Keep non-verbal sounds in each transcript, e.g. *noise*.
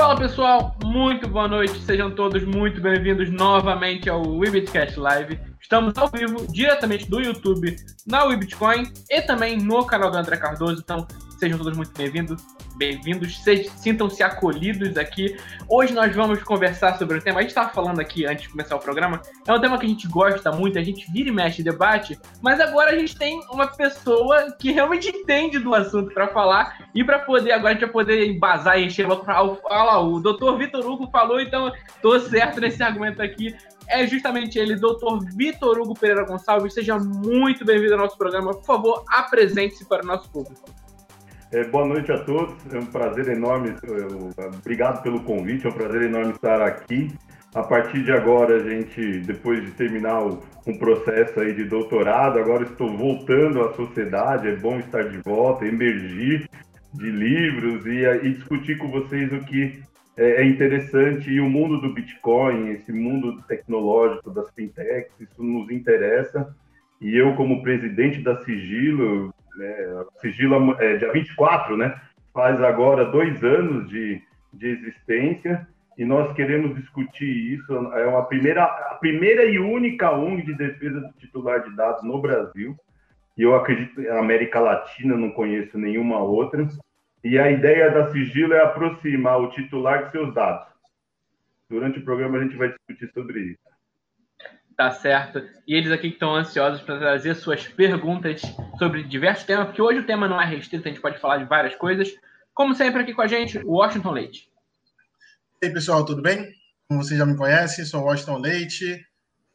Fala pessoal, muito boa noite, sejam todos muito bem-vindos novamente ao Webitcast Live. Estamos ao vivo, diretamente do YouTube, na Webitcoin e também no canal do André Cardoso, então sejam todos muito bem-vindos bem-vindos, sintam-se acolhidos aqui. Hoje nós vamos conversar sobre o tema. A gente estava falando aqui antes de começar o programa. É um tema que a gente gosta muito, a gente vira e mexe debate, mas agora a gente tem uma pessoa que realmente entende do assunto para falar e para poder, agora a gente vai poder embasar e encher logo para falar. O doutor Vitor Hugo falou, então tô certo nesse argumento aqui é justamente ele, Dr. Vitor Hugo Pereira Gonçalves. Seja muito bem-vindo ao nosso programa. Por favor, apresente-se para o nosso público. É, boa noite a todos, é um prazer enorme, eu, obrigado pelo convite, é um prazer enorme estar aqui. A partir de agora, a gente, depois de terminar o, um processo aí de doutorado, agora estou voltando à sociedade, é bom estar de volta, emergir de livros e, e discutir com vocês o que é, é interessante e o mundo do Bitcoin, esse mundo tecnológico das fintechs, isso nos interessa. E eu, como presidente da Sigilo, né? Sigilo é dia 24, né? Faz agora dois anos de, de existência e nós queremos discutir isso. É uma primeira, a primeira e única ONG de defesa do titular de dados no Brasil. E eu acredito na América Latina não conheço nenhuma outra. E a ideia da Sigilo é aproximar o titular de seus dados. Durante o programa a gente vai discutir sobre isso tá certo. E eles aqui que estão ansiosos para trazer suas perguntas sobre diversos temas, porque hoje o tema não é restrito, a gente pode falar de várias coisas. Como sempre aqui com a gente, o Washington Leite. E aí, pessoal, tudo bem? Como vocês já me conhecem, sou o Washington Leite,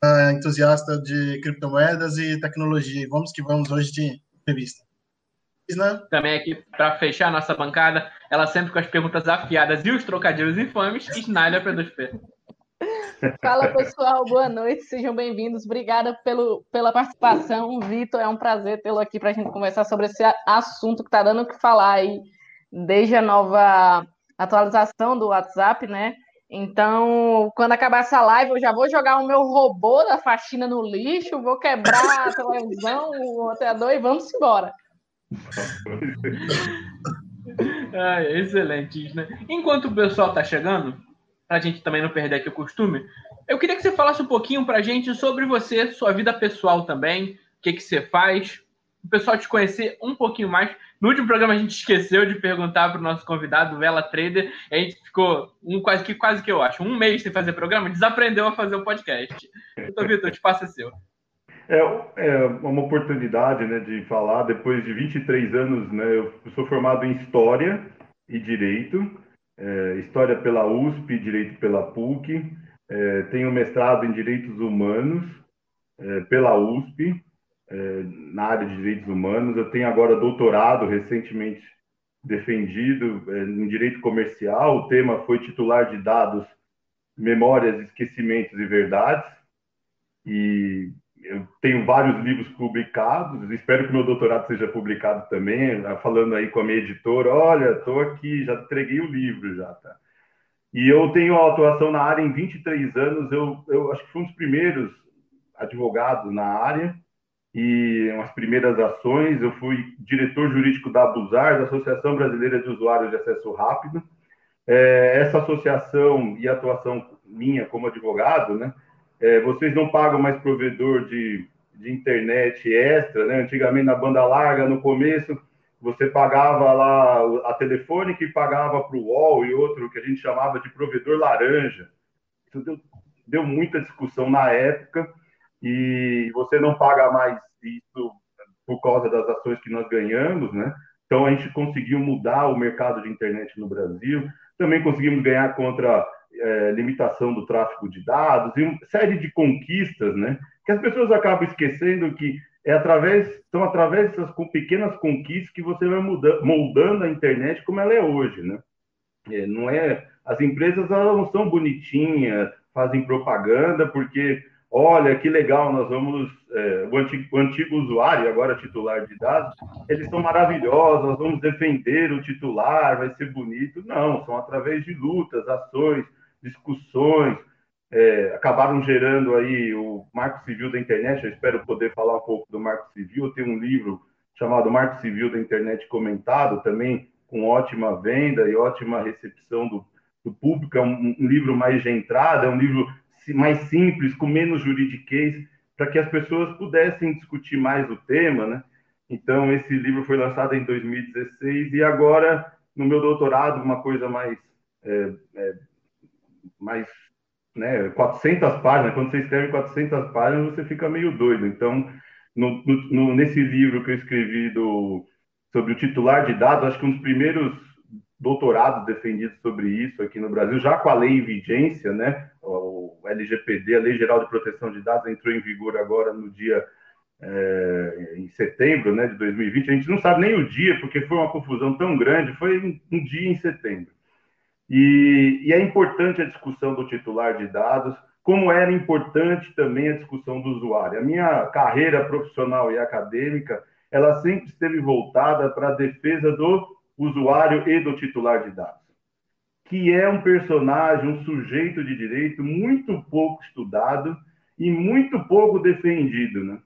uh, entusiasta de criptomoedas e tecnologia. Vamos que vamos hoje de entrevista. Né? Também aqui para fechar a nossa bancada, ela sempre com as perguntas afiadas e os trocadilhos infames, Snyder P2P. Fala pessoal, boa noite, sejam bem-vindos. Obrigada pelo, pela participação, Vitor. É um prazer tê-lo aqui para a gente conversar sobre esse assunto que está dando o que falar aí desde a nova atualização do WhatsApp, né? Então, quando acabar essa live, eu já vou jogar o meu robô da faxina no lixo, vou quebrar a televisão, o roteador e vamos embora. *laughs* ah, excelente, né? Enquanto o pessoal está chegando, para a gente também não perder aqui o costume, eu queria que você falasse um pouquinho para a gente sobre você, sua vida pessoal também, o que, que você faz, o pessoal te conhecer um pouquinho mais. No último programa a gente esqueceu de perguntar para o nosso convidado, Vela Trader, a gente ficou um quase que quase que eu acho, um mês sem fazer programa, desaprendeu a fazer o podcast. Então, Vitor, o espaço é seu. É, é, uma oportunidade né, de falar, depois de 23 anos, né, eu sou formado em História e Direito, é, História pela USP, Direito pela PUC, é, tenho mestrado em Direitos Humanos é, pela USP, é, na área de Direitos Humanos. Eu tenho agora doutorado, recentemente defendido é, em Direito Comercial. O tema foi titular de dados, memórias, esquecimentos e verdades. E eu tenho vários livros publicados, espero que meu doutorado seja publicado também, né, falando aí com a minha editora, olha, estou aqui, já entreguei o livro já, tá? E eu tenho atuação na área em 23 anos, eu, eu acho que fui um dos primeiros advogados na área, e umas primeiras ações, eu fui diretor jurídico da Abusar, da Associação Brasileira de Usuários de Acesso Rápido. É, essa associação e atuação minha como advogado, né, é, vocês não pagam mais provedor de, de internet extra, né? Antigamente na banda larga, no começo, você pagava lá a telefone que pagava para o UOL e outro que a gente chamava de provedor laranja. Isso deu, deu muita discussão na época e você não paga mais isso por causa das ações que nós ganhamos, né? Então a gente conseguiu mudar o mercado de internet no Brasil. Também conseguimos ganhar contra é, limitação do tráfego de dados e uma série de conquistas, né? Que as pessoas acabam esquecendo que é através, são através dessas pequenas conquistas que você vai mudando, moldando a internet como ela é hoje, né? É, não é, as empresas elas não são bonitinhas, fazem propaganda porque, olha que legal, nós vamos, é, o, antigo, o antigo usuário, agora titular de dados, eles são maravilhosos, nós vamos defender o titular, vai ser bonito. Não, são através de lutas, ações, discussões, é, acabaram gerando aí o Marco Civil da Internet. Eu espero poder falar um pouco do Marco Civil. Eu tenho um livro chamado Marco Civil da Internet comentado, também com ótima venda e ótima recepção do, do público, é um, um livro mais de entrada, é um livro mais simples, com menos juridiquês, para que as pessoas pudessem discutir mais o tema, né? Então, esse livro foi lançado em 2016 e agora, no meu doutorado, uma coisa mais, é, é, mais né, 400 páginas, quando você escreve 400 páginas, você fica meio doido. Então, no, no, nesse livro que eu escrevi do, sobre o titular de dados, acho que um dos primeiros doutorados defendidos sobre isso aqui no Brasil, já com a lei em vigência, né, o LGPD, a Lei Geral de Proteção de Dados, entrou em vigor agora no dia é, em setembro né, de 2020. A gente não sabe nem o dia, porque foi uma confusão tão grande, foi um, um dia em setembro. E, e, é importante a discussão do titular de dados, como era importante também a discussão do usuário. A minha carreira profissional e acadêmica, ela sempre esteve voltada para a defesa do usuário e do titular de dados, que é um personagem, um sujeito de direito muito pouco estudado e muito pouco defendido, né?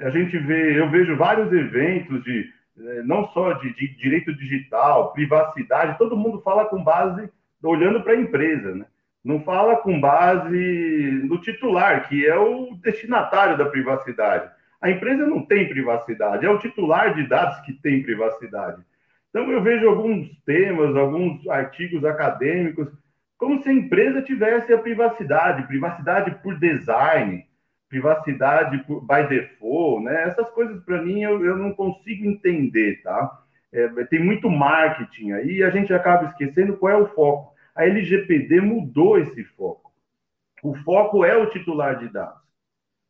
A gente vê, eu vejo vários eventos de eh, não só de, de direito digital, privacidade, todo mundo fala com base olhando para a empresa, né? Não fala com base no titular, que é o destinatário da privacidade. A empresa não tem privacidade, é o titular de dados que tem privacidade. Então, eu vejo alguns temas, alguns artigos acadêmicos, como se a empresa tivesse a privacidade, privacidade por design, privacidade por, by default, né? Essas coisas, para mim, eu, eu não consigo entender, tá? É, tem muito marketing aí e a gente acaba esquecendo qual é o foco. A LGPD mudou esse foco. O foco é o titular de dados.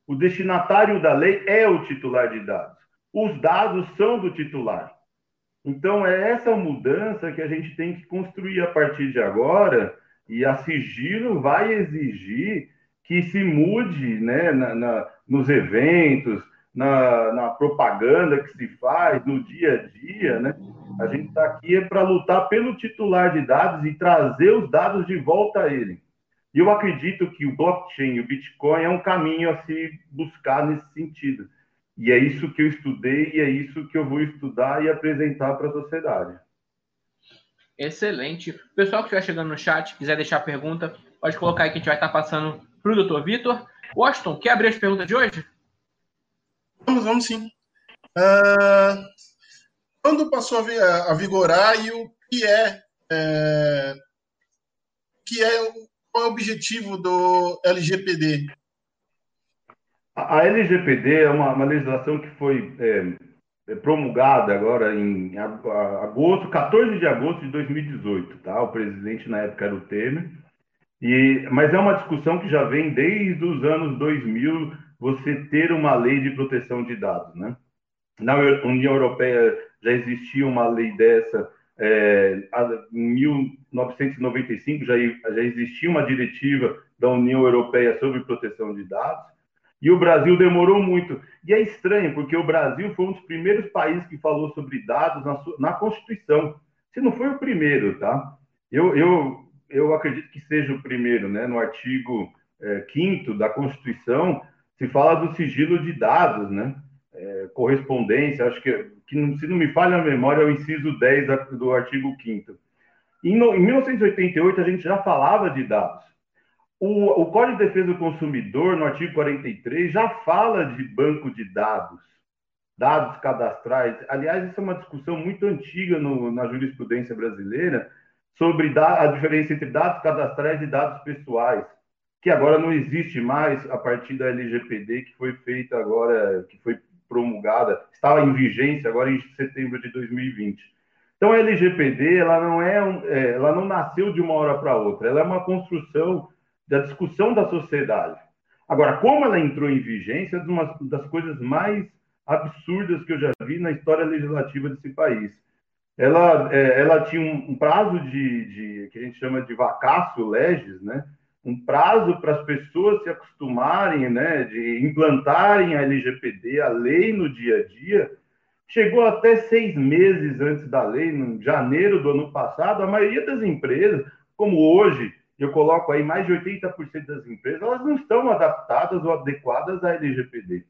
O destinatário da lei é o titular de dados. Os dados são do titular. Então, é essa mudança que a gente tem que construir a partir de agora, e a sigilo vai exigir que se mude né, na, na nos eventos, na, na, propaganda que se faz, no dia a dia, né? A gente está aqui é para lutar pelo titular de dados e trazer os dados de volta a ele. E eu acredito que o blockchain, o Bitcoin, é um caminho a se buscar nesse sentido. E é isso que eu estudei e é isso que eu vou estudar e apresentar para a sociedade. Excelente. Pessoal que estiver chegando no chat, quiser deixar pergunta, pode colocar aí que a gente vai estar passando para o doutor Vitor. Washington, quer abrir as perguntas de hoje? Vamos, vamos sim. Uh, quando passou a, vigorar e o que é, é que é qual é o objetivo do LGPD? A LGPD é uma, uma legislação que foi é, é promulgada agora em agosto, 14 de agosto de 2018, tá? O presidente na época era o Temer. E, mas é uma discussão que já vem desde os anos 2000, você ter uma lei de proteção de dados, né? Na União Europeia já existia uma lei dessa é, em 1995 já, já existia uma diretiva da União Europeia sobre proteção de dados. E o Brasil demorou muito. E é estranho, porque o Brasil foi um dos primeiros países que falou sobre dados na, na Constituição. Se não foi o primeiro, tá? Eu, eu, eu acredito que seja o primeiro, né? No artigo é, 5 da Constituição, se fala do sigilo de dados, né? É, correspondência, acho que, que, se não me falha a memória, é o inciso 10 do artigo 5 em, em 1988, a gente já falava de dados. O, o Código de Defesa do Consumidor, no artigo 43, já fala de banco de dados, dados cadastrais. Aliás, isso é uma discussão muito antiga no, na jurisprudência brasileira sobre da, a diferença entre dados cadastrais e dados pessoais, que agora não existe mais a partir da LGPD, que foi feita agora, que foi promulgada, estava em vigência agora em setembro de 2020. Então, a LGPD, ela não é, é ela não nasceu de uma hora para outra, ela é uma construção da discussão da sociedade. Agora, como ela entrou em vigência, é uma das coisas mais absurdas que eu já vi na história legislativa desse país. Ela, é, ela tinha um prazo de, de, que a gente chama de vacácio legis, né? Um prazo para as pessoas se acostumarem, né, de implantarem a LGPD, a lei no dia a dia, chegou até seis meses antes da lei, em janeiro do ano passado, a maioria das empresas, como hoje, eu coloco aí mais de 80% das empresas, elas não estão adaptadas ou adequadas à LGPD.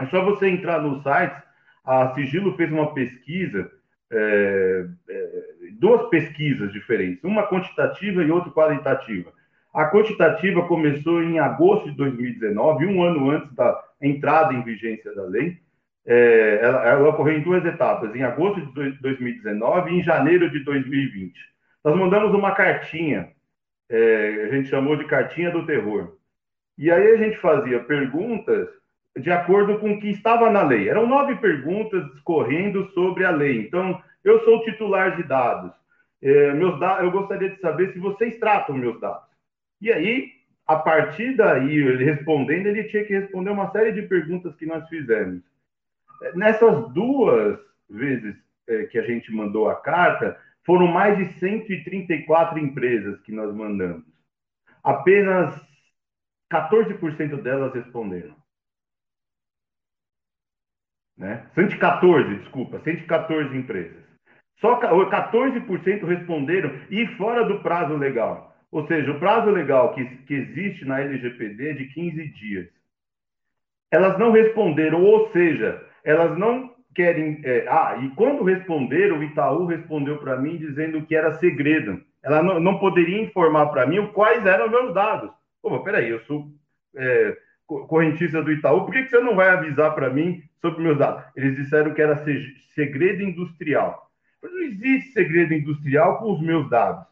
É só você entrar no site, a Sigilo fez uma pesquisa é, é, duas pesquisas diferentes, uma quantitativa e outra qualitativa. A quantitativa começou em agosto de 2019, um ano antes da entrada em vigência da lei. É, ela, ela, ocorreu em duas etapas, em agosto de 2019 e em janeiro de 2020. Nós mandamos uma cartinha, é, a gente chamou de cartinha do terror. E aí a gente fazia perguntas de acordo com o que estava na lei. Eram nove perguntas correndo sobre a lei. Então, eu sou titular de dados. É, meus da eu gostaria de saber se vocês tratam meus dados. E aí, a partir daí, ele respondendo, ele tinha que responder uma série de perguntas que nós fizemos. Nessas duas vezes é, que a gente mandou a carta, foram mais de 134 empresas que nós mandamos. Apenas 14% delas responderam. Né? 114, desculpa, 114 empresas. Só 14% responderam e fora do prazo legal. Ou seja, o prazo legal que, que existe na LGPD é de 15 dias. Elas não responderam, ou seja, elas não querem. É, ah, e quando responderam, o Itaú respondeu para mim dizendo que era segredo. Ela não, não poderia informar para mim quais eram meus dados. Pô, peraí, eu sou é, correntista do Itaú, por que, que você não vai avisar para mim sobre meus dados? Eles disseram que era segredo industrial. Mas não existe segredo industrial com os meus dados.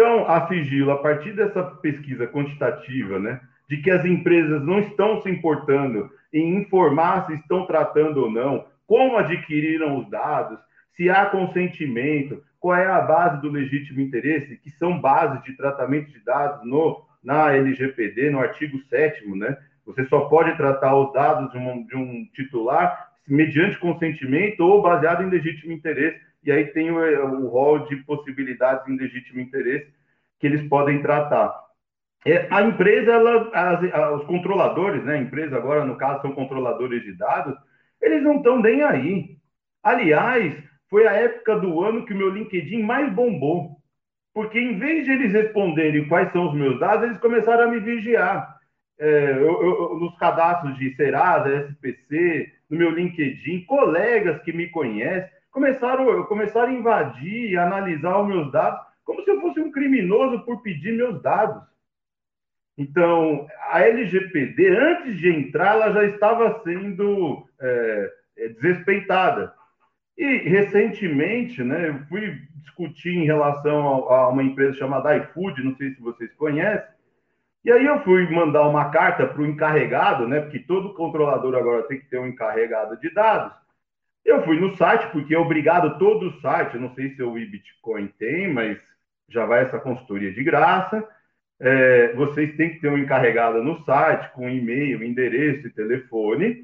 Então, a Sigilo, a partir dessa pesquisa quantitativa, né, de que as empresas não estão se importando em informar se estão tratando ou não, como adquiriram os dados, se há consentimento, qual é a base do legítimo interesse, que são bases de tratamento de dados no na LGPD, no artigo 7 né? Você só pode tratar os dados de um, de um titular mediante consentimento ou baseado em legítimo interesse. E aí tem o, o rol de possibilidades em legítimo interesse que eles podem tratar. É, a empresa, ela, as, os controladores, né? A empresa agora, no caso, são controladores de dados, eles não estão nem aí. Aliás, foi a época do ano que o meu LinkedIn mais bombou. Porque em vez de eles responderem quais são os meus dados, eles começaram a me vigiar. É, eu, eu, nos cadastros de Serasa, SPC, no meu LinkedIn, colegas que me conhecem começaram, começaram a invadir analisar os meus dados como se eu fosse um criminoso por pedir meus dados. Então, a LGPD, antes de entrar, ela já estava sendo é, é desrespeitada. E recentemente, né, eu fui discutir em relação a, a uma empresa chamada iFood, não sei se vocês conhecem, e aí eu fui mandar uma carta para o encarregado, né, porque todo controlador agora tem que ter um encarregado de dados. Eu fui no site, porque é obrigado todo o site, não sei se o Bitcoin tem, mas já vai essa consultoria de graça. É, vocês têm que ter um encarregado no site, com e-mail, endereço e telefone.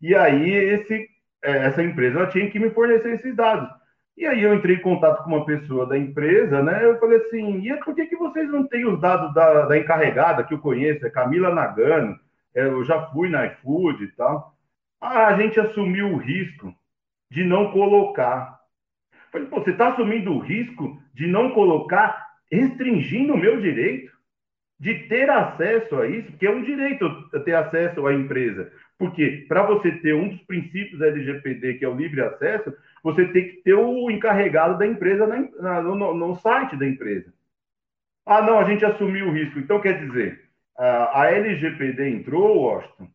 E aí esse é, essa empresa tinha que me fornecer esses dados. E aí eu entrei em contato com uma pessoa da empresa, né? Eu falei assim, e por que, que vocês não têm os dados da, da encarregada que eu conheço, é Camila Nagano, é, eu já fui na iFood e tal. Ah, a gente assumiu o risco de não colocar. Falei, você está assumindo o risco de não colocar, restringindo o meu direito de ter acesso a isso, porque é um direito ter acesso à empresa. Porque para você ter um dos princípios LGPD, que é o livre acesso, você tem que ter o encarregado da empresa na, na, no, no, site da empresa. Ah, não, a gente assumiu o risco. Então, quer dizer, a, a LGPD entrou, Washington,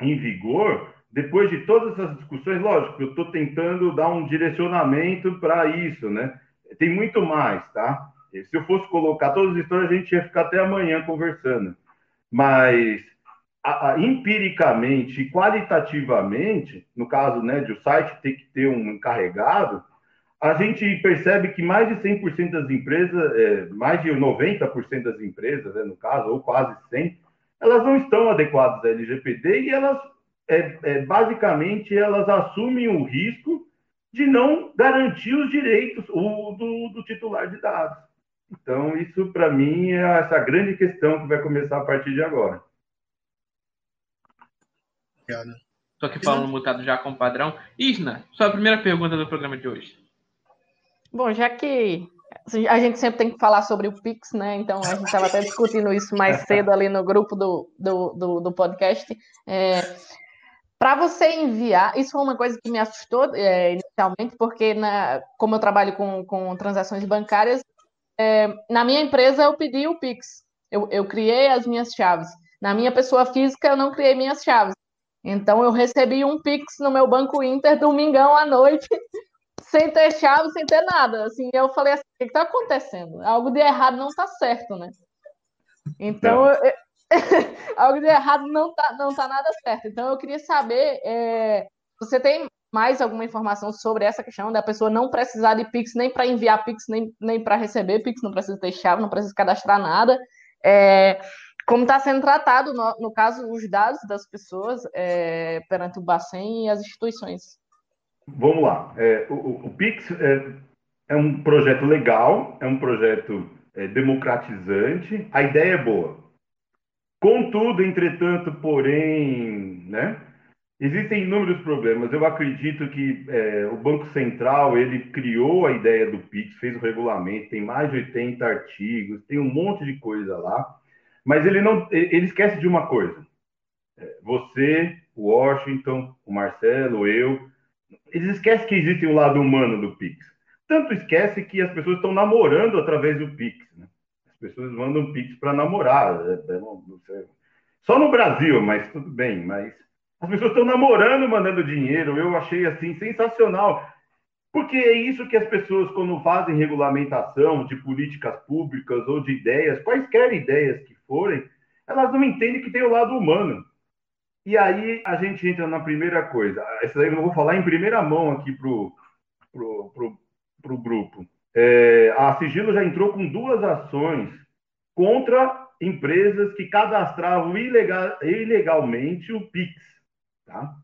em vigor depois de todas essas discussões. Lógico, eu estou tentando dar um direcionamento para isso, né? Tem muito mais, tá? Se eu fosse colocar todas as histórias, a gente ia ficar até amanhã conversando. Mas a, a, empiricamente e qualitativamente, no caso né, de o site ter que ter um encarregado, a gente percebe que mais de 100% das empresas, é, mais de 90% das empresas, né, no caso, ou quase 100%, elas não estão adequadas à LGPD e elas, é, é, basicamente, elas assumem o risco de não garantir os direitos o, do, do titular de dados. Então, isso, para mim, é essa grande questão que vai começar a partir de agora. Obrigado. Estou aqui falando mutado já com padrão. Isna, sua primeira pergunta do programa de hoje. Bom, já que a gente sempre tem que falar sobre o Pix, né? Então a gente estava até discutindo isso mais *laughs* cedo ali no grupo do, do, do, do podcast. É, para você enviar, isso foi uma coisa que me assustou é, inicialmente, porque na, como eu trabalho com, com transações bancárias, é, na minha empresa eu pedi o Pix, eu, eu criei as minhas chaves. Na minha pessoa física eu não criei minhas chaves. Então eu recebi um Pix no meu Banco Inter domingão à noite, *laughs* sem ter chave, sem ter nada. Assim, eu falei assim, o que está acontecendo? Algo de errado não está certo, né? Então, eu, *laughs* algo de errado não tá, não tá nada certo. Então, eu queria saber, é, você tem mais alguma informação sobre essa questão da pessoa não precisar de Pix nem para enviar Pix, nem, nem para receber Pix, não precisa ter chave, não precisa cadastrar nada. É, como está sendo tratado, no, no, caso, os dados das pessoas é, perante o Bacen e as instituições? Vamos lá. É, o, o, Pix é, é, um projeto legal, é um projeto é, democratizante, a ideia é boa. Contudo, entretanto, porém, né, existem inúmeros problemas. Eu acredito que é, o Banco Central ele criou a ideia do Pix, fez o regulamento, tem mais de 80 artigos, tem um monte de coisa lá. Mas ele não, ele esquece de uma coisa. É, você, o Washington, o Marcelo, eu, eles esquecem que existe um lado humano do Pix. Tanto esquece que as pessoas estão namorando através do Pix. Né? As pessoas mandam Pix para namorar. É, é, só no Brasil, mas tudo bem. Mas as pessoas estão namorando, mandando dinheiro. Eu achei assim sensacional. Porque é isso que as pessoas, quando fazem regulamentação de políticas públicas ou de ideias, quaisquer ideias que forem, elas não entendem que tem o lado humano. E aí a gente entra na primeira coisa. Essa daí eu vou falar em primeira mão aqui pro, pro, pro, pro grupo. É, a Sigilo já entrou com duas ações contra empresas que cadastravam ilegal, ilegalmente o PIX. Tá?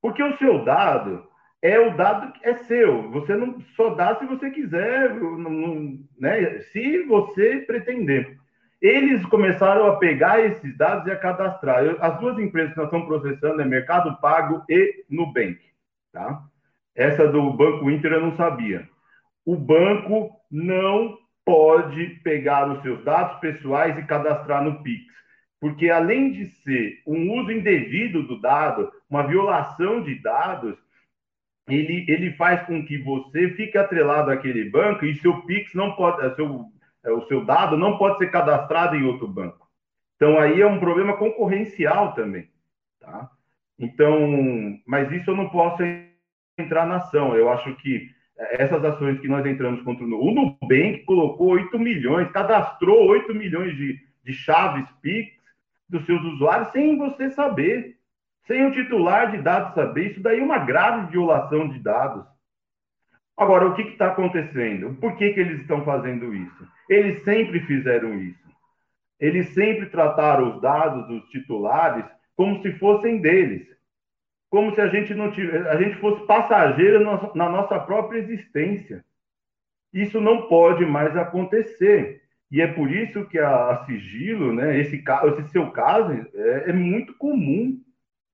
Porque o seu dado é o dado que é seu. Você não só dá se você quiser, não, né? se você pretender. Eles começaram a pegar esses dados e a cadastrar. As duas empresas que nós estamos processando é Mercado Pago e Nubank. Tá? Essa do Banco Inter eu não sabia. O banco não pode pegar os seus dados pessoais e cadastrar no Pix. Porque além de ser um uso indevido do dado, uma violação de dados, ele, ele faz com que você fique atrelado àquele banco e seu Pix não pode, seu, é, o seu dado não pode ser cadastrado em outro banco. Então aí é um problema concorrencial também, tá? Então, mas isso eu não posso entrar na ação. Eu acho que essas ações que nós entramos contra o Nubank, o Nubank colocou 8 milhões, cadastrou 8 milhões de, de chaves Pix dos seus usuários sem você saber sem o titular de dados saber, isso daí é uma grave violação de dados. Agora, o que está acontecendo? Por que, que eles estão fazendo isso? Eles sempre fizeram isso. Eles sempre trataram os dados dos titulares como se fossem deles. Como se a gente, não tivesse, a gente fosse passageiro na nossa própria existência. Isso não pode mais acontecer. E é por isso que a, a sigilo, né, esse, esse seu caso, é, é muito comum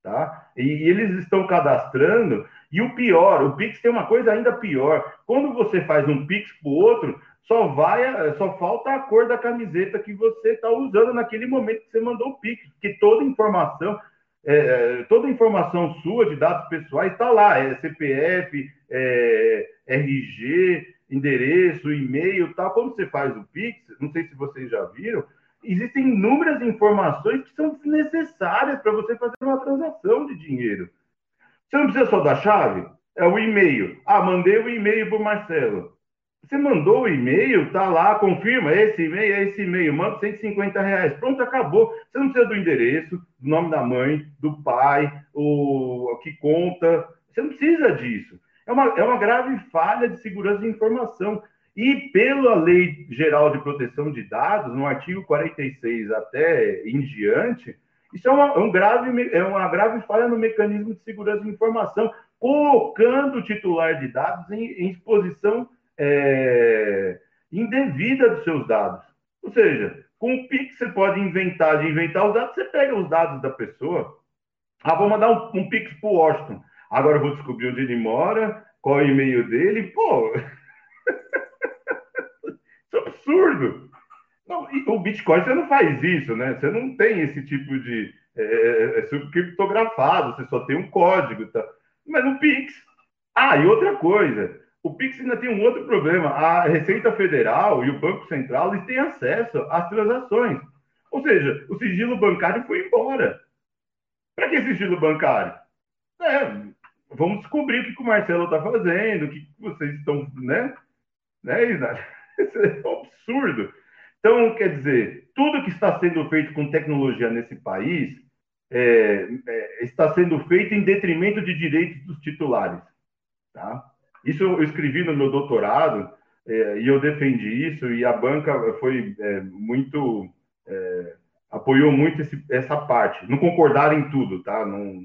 tá? E, e eles estão cadastrando. E o pior, o Pix tem uma coisa ainda pior. Quando você faz um Pix para o outro, só vai, só falta a cor da camiseta que você está usando naquele momento que você mandou o Pix, porque toda informação, é, é toda informação sua de dados pessoais está lá, é CPF, é, RG, endereço, e-mail, tal. Quando você faz o Pix, não sei se vocês já viram, existem inúmeras informações que são desnecessárias para você fazer uma transação de dinheiro. Você não precisa só da chave? É o e-mail. Ah, mandei o e-mail para o Marcelo. Você mandou o e-mail, tá lá, confirma, esse e-mail é esse e-mail, manda 150 reais. Pronto, acabou. Você não precisa do endereço, do nome da mãe, do pai, o que conta. Você não precisa disso. É uma, é uma grave falha de segurança de informação. E pela Lei Geral de Proteção de Dados, no artigo 46 até em diante, isso é uma, é um grave, é uma grave falha no mecanismo de segurança de informação, colocando o titular de dados em, em exposição é, indevida dos seus dados. Ou seja, com o PIX você pode inventar de inventar os dados, você pega os dados da pessoa. Ah, vou mandar um, um PIX para o Washington. Agora eu vou descobrir onde ele mora, qual é o e-mail dele. Pô, *laughs* isso é absurdo. Não, o Bitcoin você não faz isso, né? Você não tem esse tipo de, é, é, é criptografado, você só tem um código. Tá? Mas no Pix. Ah, e outra coisa, o Pix ainda tem um outro problema. A Receita Federal e o Banco Central eles têm acesso às transações. Ou seja, o sigilo bancário foi embora. Para que sigilo bancário? É, vamos descobrir o que, o Marcelo está fazendo, o que vocês estão, né? né *laughs* Isso é um absurdo. Então, quer dizer, tudo que está sendo feito com tecnologia nesse país é, é, está sendo feito em detrimento de direitos dos titulares. Tá? Isso eu escrevi no meu doutorado é, e eu defendi isso e a banca foi é, muito é, apoiou muito esse, essa parte. Não concordaram em tudo, tá? Não,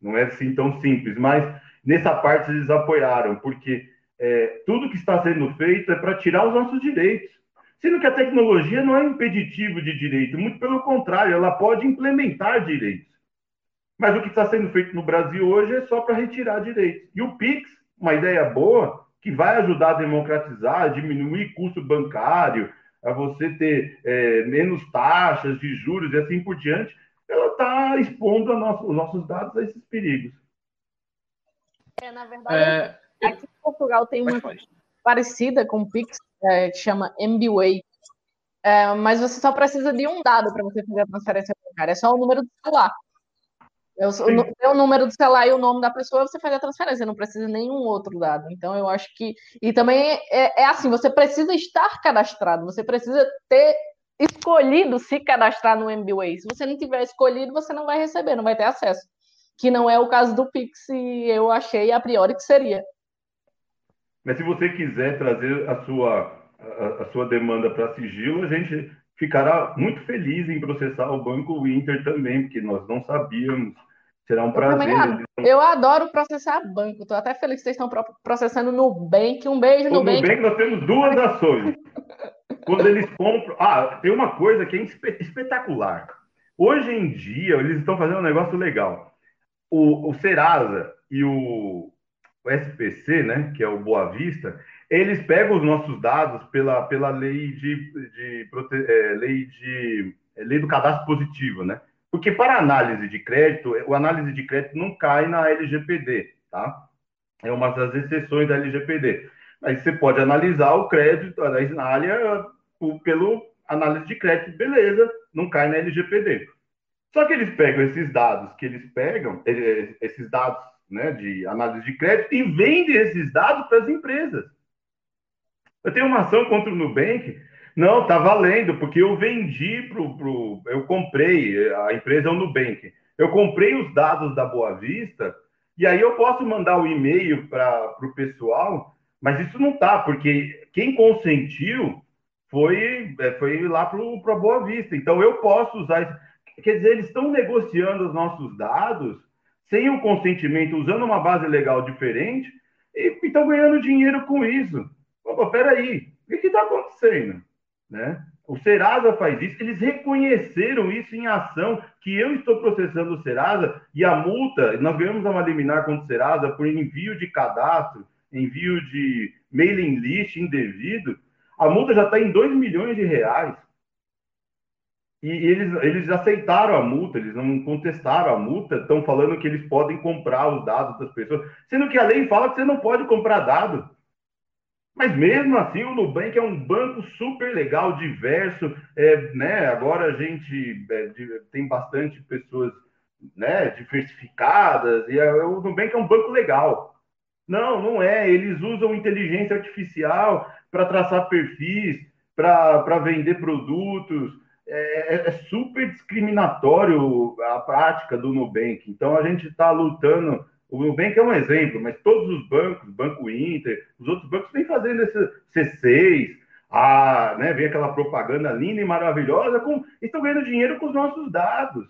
não é assim tão simples, mas nessa parte eles apoiaram, porque é, tudo que está sendo feito é para tirar os nossos direitos. Sendo que a tecnologia não é impeditivo de direito, muito pelo contrário, ela pode implementar direitos. Mas o que está sendo feito no Brasil hoje é só para retirar direitos. E o PIX, uma ideia boa, que vai ajudar a democratizar, a diminuir custo bancário, a você ter é, menos taxas de juros e assim por diante, ela está expondo nosso, os nossos dados a esses perigos. É, na verdade, é... aqui em Portugal tem uma parecida com o Pix, é, que chama MBWay, é, mas você só precisa de um dado para você fazer a transferência bancária, é só o número do celular. Eu, o, o número do celular e o nome da pessoa, você faz a transferência, não precisa nenhum outro dado. Então, eu acho que. E também é, é assim: você precisa estar cadastrado, você precisa ter escolhido se cadastrar no MBWay. Se você não tiver escolhido, você não vai receber, não vai ter acesso. Que não é o caso do Pix, e eu achei a priori que seria. Mas se você quiser trazer a sua, a, a sua demanda para sigilo, a gente ficará muito feliz em processar o Banco Inter também, porque nós não sabíamos Será um prazer. Eu, eu adoro processar banco. Estou até feliz que vocês estão processando Nubank. Um beijo, no Nubank. Nubank nós temos duas ações. Quando eles compram. Ah, tem uma coisa que é espetacular. Hoje em dia, eles estão fazendo um negócio legal. O, o Serasa e o, o SPC, né, que é o Boa Vista, eles pegam os nossos dados pela, pela lei de, de, de é, lei de é, lei do cadastro positivo, né? Porque para análise de crédito, o análise de crédito não cai na LGPD, tá? É uma das exceções da LGPD. Mas você pode analisar o crédito Isnália pelo análise de crédito, beleza, não cai na LGPD. Só que eles pegam esses dados que eles pegam, esses dados né, de análise de crédito, e vendem esses dados para as empresas. Eu tenho uma ação contra o Nubank não, tá valendo, porque eu vendi pro. Eu comprei, a empresa é o Nubank. Eu comprei os dados da Boa Vista, e aí eu posso mandar o e-mail para o pessoal, mas isso não tá, porque quem consentiu foi, é, foi lá para a Boa Vista. Então eu posso usar isso. Quer dizer, eles estão negociando os nossos dados sem o consentimento, usando uma base legal diferente, e estão ganhando dinheiro com isso. Opa, peraí, o que está acontecendo? Né? O Serasa faz isso, eles reconheceram isso em ação, que eu estou processando o Serasa e a multa, nós ganhamos uma liminar contra o Serasa por envio de cadastro, envio de mailing list indevido, a multa já está em 2 milhões de reais. E eles, eles aceitaram a multa, eles não contestaram a multa, estão falando que eles podem comprar os dados das pessoas, sendo que a lei fala que você não pode comprar dados. Mas mesmo assim, o Nubank é um banco super legal, diverso. É, né? Agora a gente é, tem bastante pessoas né, diversificadas, e o Nubank é um banco legal. Não, não é. Eles usam inteligência artificial para traçar perfis, para vender produtos. É, é, é, super discriminatório a prática do Nubank. Então a gente está lutando o Nubank é um exemplo, mas todos os bancos, Banco Inter, os outros bancos vêm fazendo esse C6, a, né, vem aquela propaganda linda e maravilhosa, com, estão ganhando dinheiro com os nossos dados.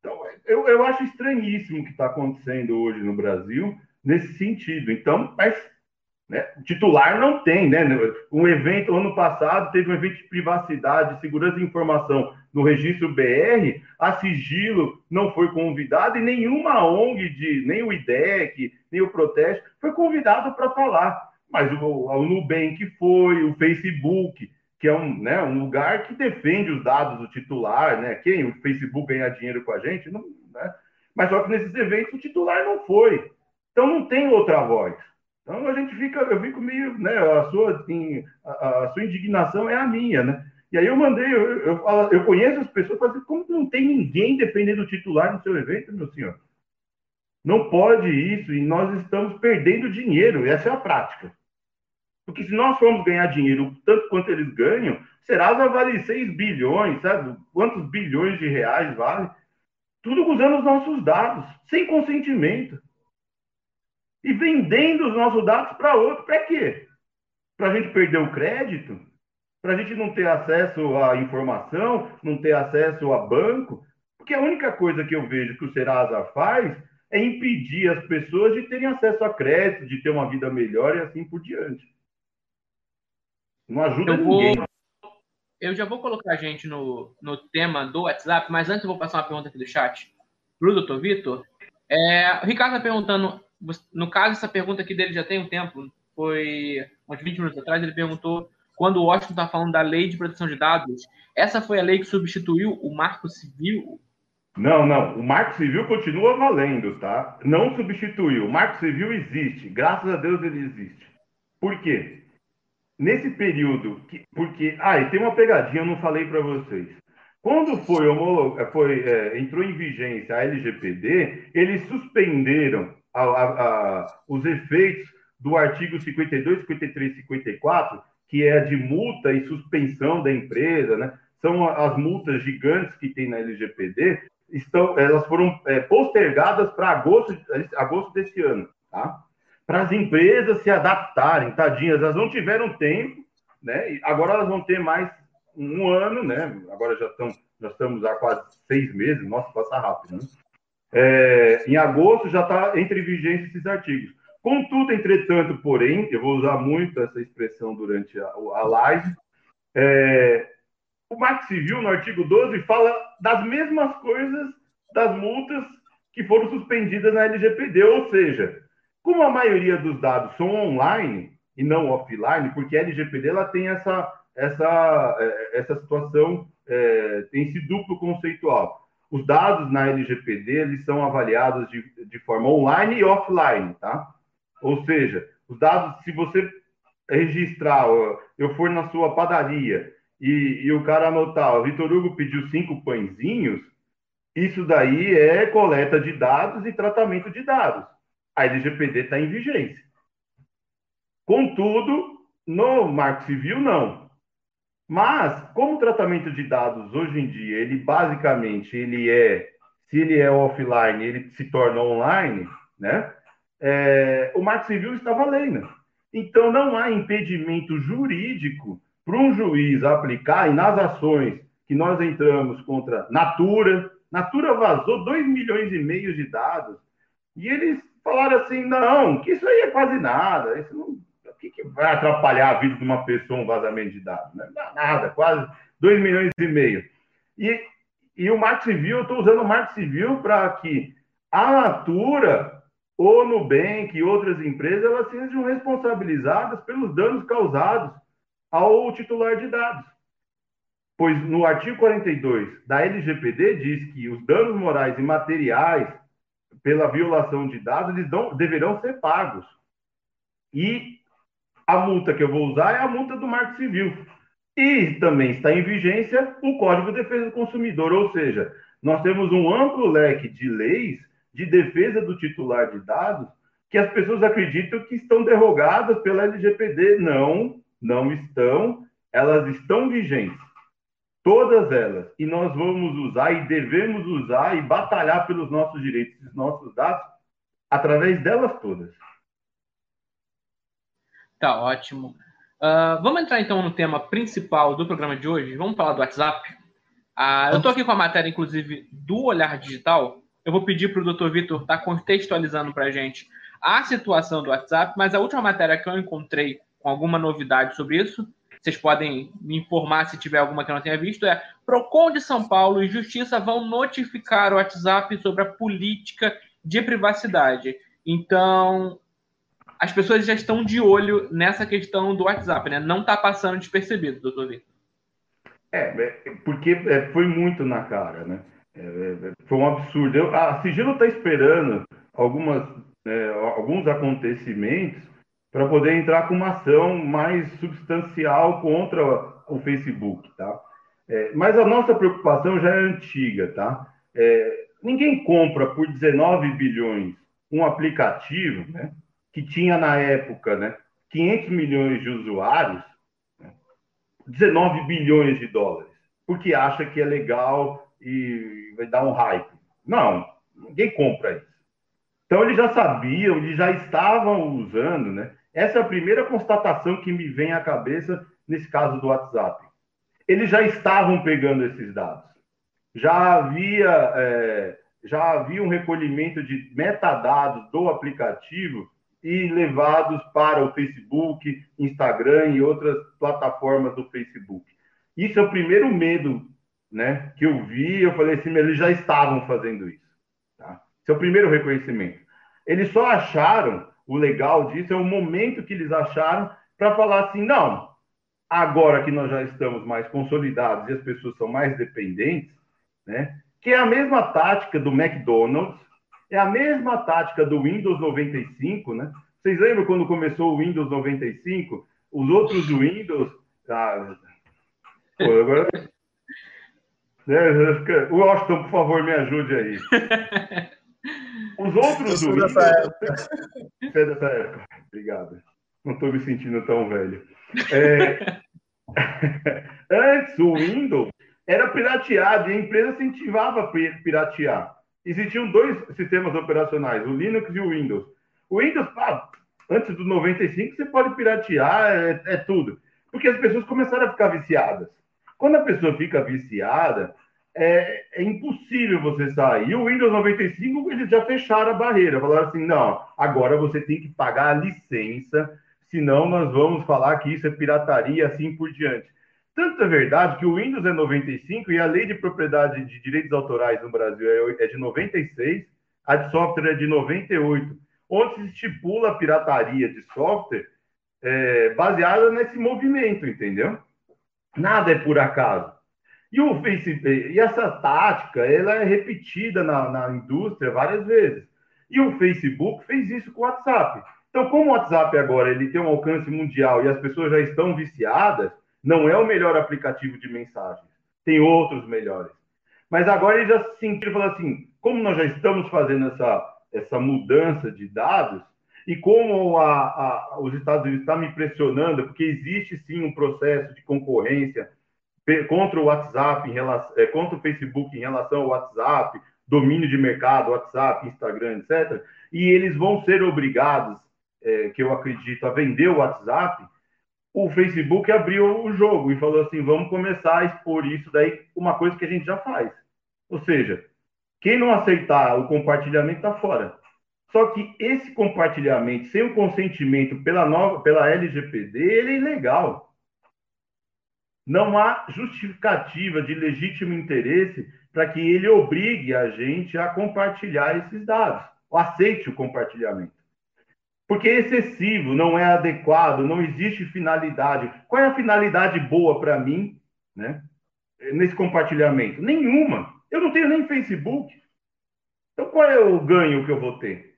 Então, eu, eu acho estranhíssimo o que está acontecendo hoje no Brasil nesse sentido. Então, mas né, titular não tem, né? Um evento, ano passado, teve um evento de privacidade, segurança de informação no registro BR, a Sigilo não foi convidado e nenhuma ONG, de, nem o IDEC, nem o Proteste, foi convidado para falar. Mas o, o Nubank foi, o Facebook, que é um, né, um lugar que defende os dados do titular, né? Quem o Facebook ganhar dinheiro com a gente, não, né? Mas só que nesses eventos o titular não foi. Então não tem outra voz. Então a gente fica, eu fico meio, né? A sua, assim, a, a, sua indignação é a minha, né? E aí eu mandei, eu, eu, eu conheço as pessoas, mas como não tem ninguém dependendo do titular no seu evento, meu senhor? Não pode isso, e nós estamos perdendo dinheiro, essa é a prática. Porque se nós formos ganhar dinheiro tanto quanto eles ganham, Serasa vale 6 bilhões, sabe? Quantos bilhões de reais vale? Tudo usando os nossos dados, sem consentimento. E vendendo os nossos dados para outro. Para quê? Para a gente perder o crédito? Para a gente não ter acesso à informação, não ter acesso a banco? Porque a única coisa que eu vejo que o Serasa faz é impedir as pessoas de terem acesso a crédito, de ter uma vida melhor e assim por diante. Não ajuda eu ninguém. Vou, eu já vou colocar a gente no, no tema do WhatsApp, mas antes eu vou passar uma pergunta aqui do chat para o doutor Vitor. É, o Ricardo está perguntando, no caso, essa pergunta aqui dele já tem um tempo, foi uns 20 minutos atrás, ele perguntou quando o Washington está falando da lei de proteção de dados, essa foi a lei que substituiu o Marco Civil? Não, não. O Marco Civil continua valendo, tá? Não substituiu. O Marco Civil existe. Graças a Deus ele existe. Por quê? nesse período, que, porque, ah, e tem uma pegadinha, eu não falei para vocês. Quando foi, foi é, entrou em vigência a LGPD, eles suspenderam a, a, a, os efeitos do artigo 52, 53 54, que é de multa e suspensão da empresa, né? São as multas gigantes que tem na LGPD, estão, elas foram é, postergadas para agosto, agosto desse ano, tá? para as empresas se adaptarem, tadinhas, elas não tiveram tempo, né? Agora elas vão ter mais um ano, né? Agora já, estão, já estamos há quase seis meses, nossa, passa rápido, né? É, em agosto já está entre vigência esses artigos. Contudo, entretanto, porém, eu vou usar muito essa expressão durante a, a live, é, o Marco Civil, no artigo 12, fala das mesmas coisas das multas que foram suspendidas na LGPD, ou seja, como a maioria dos dados são online e não offline, porque a LGPD ela tem essa, essa, é, essa situação, é, tem esse duplo conceitual. Os dados na LGPD são avaliados de, de forma online e offline, tá? Ou seja, os dados, se você registrar, eu for na sua padaria e, e o cara anotar, o Vitor Hugo pediu cinco pãezinhos, isso daí é coleta de dados e tratamento de dados a LGPD está em vigência. Contudo, no Marco Civil, não. Mas, como o tratamento de dados hoje em dia, ele basicamente ele é, se ele é offline, ele se torna online, né? É, o Marco Civil está valendo. Então, não há impedimento jurídico para um juiz aplicar, e nas ações que nós entramos contra Natura, Natura vazou 2 milhões e meio de dados, e eles falaram assim, não, que isso aí é quase nada, isso não, o que, que vai atrapalhar a vida de uma pessoa um vazamento de dados? Né? Nada, quase 2 milhões e meio. E, e o Marco Civil, eu estou usando o Marco Civil para que a Natura, o Nubank e outras empresas, elas sejam responsabilizadas pelos danos causados ao titular de dados. Pois no artigo 42 da LGPD diz que os danos morais e materiais pela violação de dados, eles não, deverão ser pagos. E a multa que eu vou usar é a multa do Marco Civil. E também está em vigência o Código de Defesa do Consumidor, ou seja, nós temos um amplo leque de leis de defesa do titular de dados que as pessoas acreditam que estão derrogadas pela LGPD. Não, não estão, elas estão vigentes. Todas elas. E nós vamos usar e devemos usar e batalhar pelos nossos direitos e nossos dados através delas todas. Tá ótimo. Uh, vamos entrar então no tema principal do programa de hoje. Vamos falar do WhatsApp. Uh, eu estou aqui com a matéria, inclusive, do Olhar Digital. Eu vou pedir para o Dr. Vitor estar tá contextualizando para a gente a situação do WhatsApp, mas a última matéria que eu encontrei com alguma novidade sobre isso vocês podem me informar se tiver alguma que eu não tenha visto, é Procon de São Paulo e Justiça vão notificar o WhatsApp sobre a política de privacidade. Então, as pessoas já estão de olho nessa questão do WhatsApp, né? Não está passando despercebido, doutor Vitor. É, é porque é, foi muito na cara, né? É, foi um absurdo. Eu, a Sigilo está esperando algumas, é, alguns acontecimentos para poder entrar com uma ação mais substancial contra o Facebook, tá? É, mas a nossa preocupação já é antiga, tá? É, ninguém compra por 19 bilhões um aplicativo, né? Que tinha na época, né? 500 milhões de usuários, né, 19 bilhões de dólares, porque acha que é legal e vai dar um hype. Não, ninguém compra isso. Então eles já sabiam, eles já estavam usando, né? Essa é a primeira constatação que me vem à cabeça nesse caso do WhatsApp. Eles já estavam pegando esses dados. Já havia, é, já havia um recolhimento de metadados do aplicativo e levados para o Facebook, Instagram e outras plataformas do Facebook. Isso é o primeiro medo né, que eu vi. Eu falei assim, eles já estavam fazendo isso. Tá? Esse é o primeiro reconhecimento. Eles só acharam o legal disso, é o momento que eles acharam para falar assim: não, agora que nós já estamos mais consolidados e as pessoas são mais dependentes, né, que é a mesma tática do McDonald's é a mesma tática do Windows 95, né? Vocês lembram quando começou o Windows 95? Os outros Windows. Ah, pô, agora. Né, o Washington, por favor, me ajude aí. *laughs* Os outros Windows. Dessa época. É dessa época. Obrigado. Não estou me sentindo tão velho. É... *laughs* Antes, o Windows era pirateado e a empresa incentivava a piratear existiam dois sistemas operacionais, o Linux e o Windows. O Windows, antes do 95, você pode piratear, é, é, tudo. Porque as pessoas começaram a ficar viciadas. Quando a pessoa fica viciada, é, é impossível você sair. E o Windows 95, eles já fecharam a barreira. Falaram assim, não, agora você tem que pagar a licença, senão nós vamos falar que isso é pirataria, assim por diante. Tanto é verdade que o Windows é 95 e a lei de propriedade de direitos autorais no Brasil é, é de 96, a de software é de 98, onde se estipula a pirataria de software é, baseada nesse movimento, entendeu? Nada é por acaso. E, o Facebook, e essa tática ela é repetida na, na indústria várias vezes. E o Facebook fez isso com o WhatsApp. Então, como o WhatsApp agora ele tem um alcance mundial e as pessoas já estão viciadas, não é o melhor aplicativo de mensagens. Tem outros melhores. Mas agora ele já se sentiu e falou assim: como nós já estamos fazendo essa, essa mudança de dados, e como a, a, os Estados Unidos estão me pressionando, porque existe sim um processo de concorrência contra o WhatsApp, em relação, é, contra o Facebook em relação ao WhatsApp, domínio de mercado, WhatsApp, Instagram, etc. E eles vão ser obrigados, é, que eu acredito, a vender o WhatsApp o Facebook abriu o jogo e falou assim: vamos começar a expor isso daí, uma coisa que a gente já faz. Ou seja, quem não aceitar o compartilhamento está fora. Só que esse compartilhamento sem o consentimento pela nova, pela LGPD, ele é ilegal. Não há justificativa de legítimo interesse para que ele obrigue a gente a compartilhar esses dados, ou aceite o compartilhamento. Porque é excessivo, não é adequado, não existe finalidade. Qual é a finalidade boa para mim, né? Nesse compartilhamento? Nenhuma. Eu não tenho nem Facebook. Então, qual é o ganho que eu vou ter?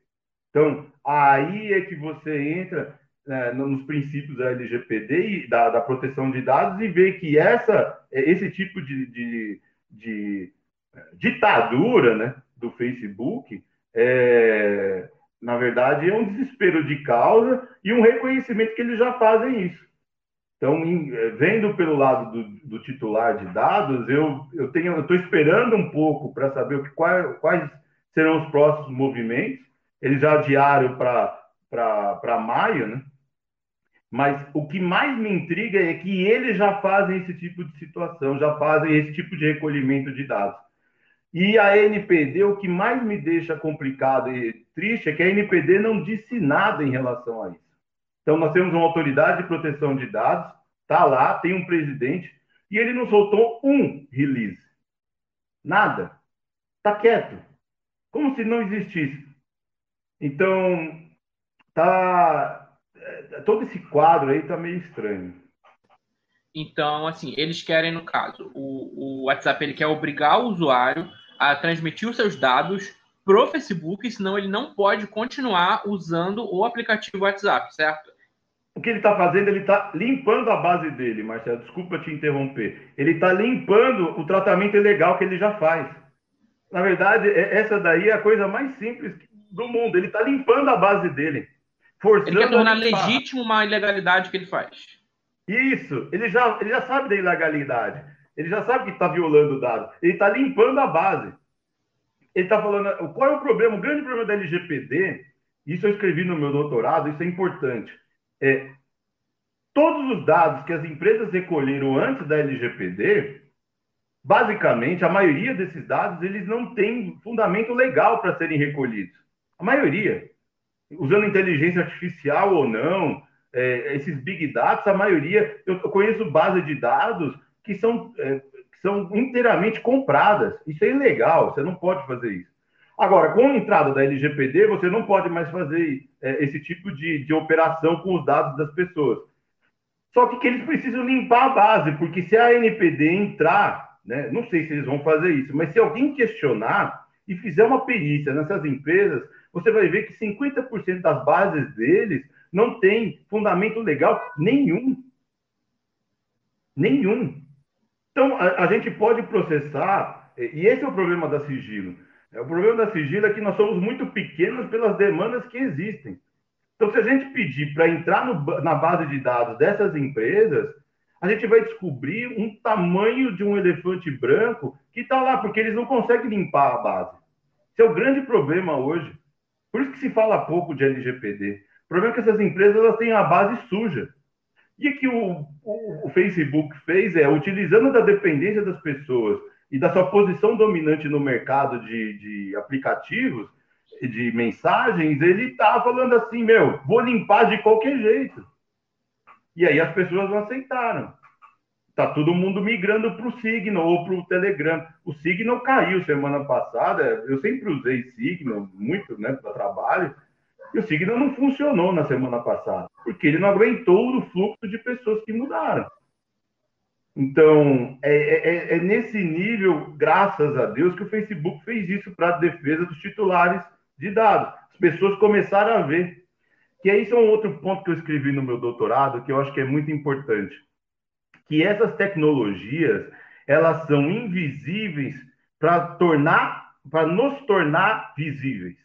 Então, aí é que você entra né, nos princípios da LGPD e da, da, proteção de dados e vê que essa, esse tipo de, de, de ditadura né, do Facebook é, na verdade, é um desespero de causa e um reconhecimento que eles já fazem isso. Então, eh, vendo pelo lado do, do titular de dados, eu eu estou esperando um pouco para saber que, quais serão os próximos movimentos. Eles adiaram para maio, né? Mas o que mais me intriga é que eles já fazem esse tipo de situação, já fazem esse tipo de recolhimento de dados. E a NPD, o que mais me deixa complicado e triste é que a NPD não disse nada em relação a isso. Então, nós temos uma autoridade de proteção de dados, está lá, tem um presidente, e ele não soltou um release. Nada. Está quieto. Como se não existisse. Então, tá, é, todo esse quadro aí está meio estranho. Então, assim, eles querem, no caso, o, o WhatsApp ele quer obrigar o usuário a transmitir os seus dados pro Facebook, senão ele não pode continuar usando o aplicativo WhatsApp, certo? O que ele está fazendo, ele está limpando a base dele, Marcelo. Desculpa te interromper. Ele está limpando o tratamento ilegal que ele já faz. Na verdade, é, essa daí é a coisa mais simples do mundo. Ele está limpando a base dele. Forçando ele quer tornar legítimo uma ilegalidade que ele faz. Isso. Ele já, ele já sabe da ilegalidade. Ele já sabe que está violando o dado. Ele está limpando a base. Ele está falando. Qual é o problema? O grande problema da LGPD, isso eu escrevi no meu doutorado, isso é importante. É, todos os dados que as empresas recolheram antes da LGPD, basicamente, a maioria desses dados, eles não têm fundamento legal para serem recolhidos. A maioria. Usando inteligência artificial ou não, é, esses big data, a maioria, eu conheço base de dados que são, é, que são inteiramente compradas. Isso é ilegal, você não pode fazer isso. Agora, com a entrada da LGPD, você não pode mais fazer é, esse tipo de, de operação com os dados das pessoas. Só que, que eles precisam limpar a base, porque se a NPD entrar, né, não sei se eles vão fazer isso, mas se alguém questionar e fizer uma perícia nessas empresas, você vai ver que 50% das bases deles não tem fundamento legal nenhum. Nenhum. Então, a, a, gente pode processar, e esse é o problema da sigilo. É, o problema da sigilo é que nós somos muito pequenos pelas demandas que existem. Então, se a gente pedir para entrar no, na base de dados dessas empresas, a gente vai descobrir um tamanho de um elefante branco que está lá, porque eles não conseguem limpar a base. Esse é o grande problema hoje. Por isso que se fala pouco de LGPD. O problema é que essas empresas elas têm a base suja. E o que o, o, o Facebook fez é, utilizando da dependência das pessoas e da sua posição dominante no mercado de, de aplicativos, de mensagens, ele está falando assim, meu, vou limpar de qualquer jeito. E aí as pessoas não aceitaram. Tá todo mundo migrando para o Signal ou para o Telegram. O Signal caiu semana passada. Eu sempre usei Signal muito, né, para trabalho. E o Signal não funcionou na semana passada, porque ele não aguentou o fluxo de pessoas que mudaram. Então, é, é, é, é nesse nível, graças a Deus, que o Facebook fez isso para a defesa dos titulares de dados. As pessoas começaram a ver. Que aí é um outro ponto que eu escrevi no meu doutorado, que eu acho que é muito importante. Que essas tecnologias, elas são invisíveis para tornar, para nos tornar visíveis.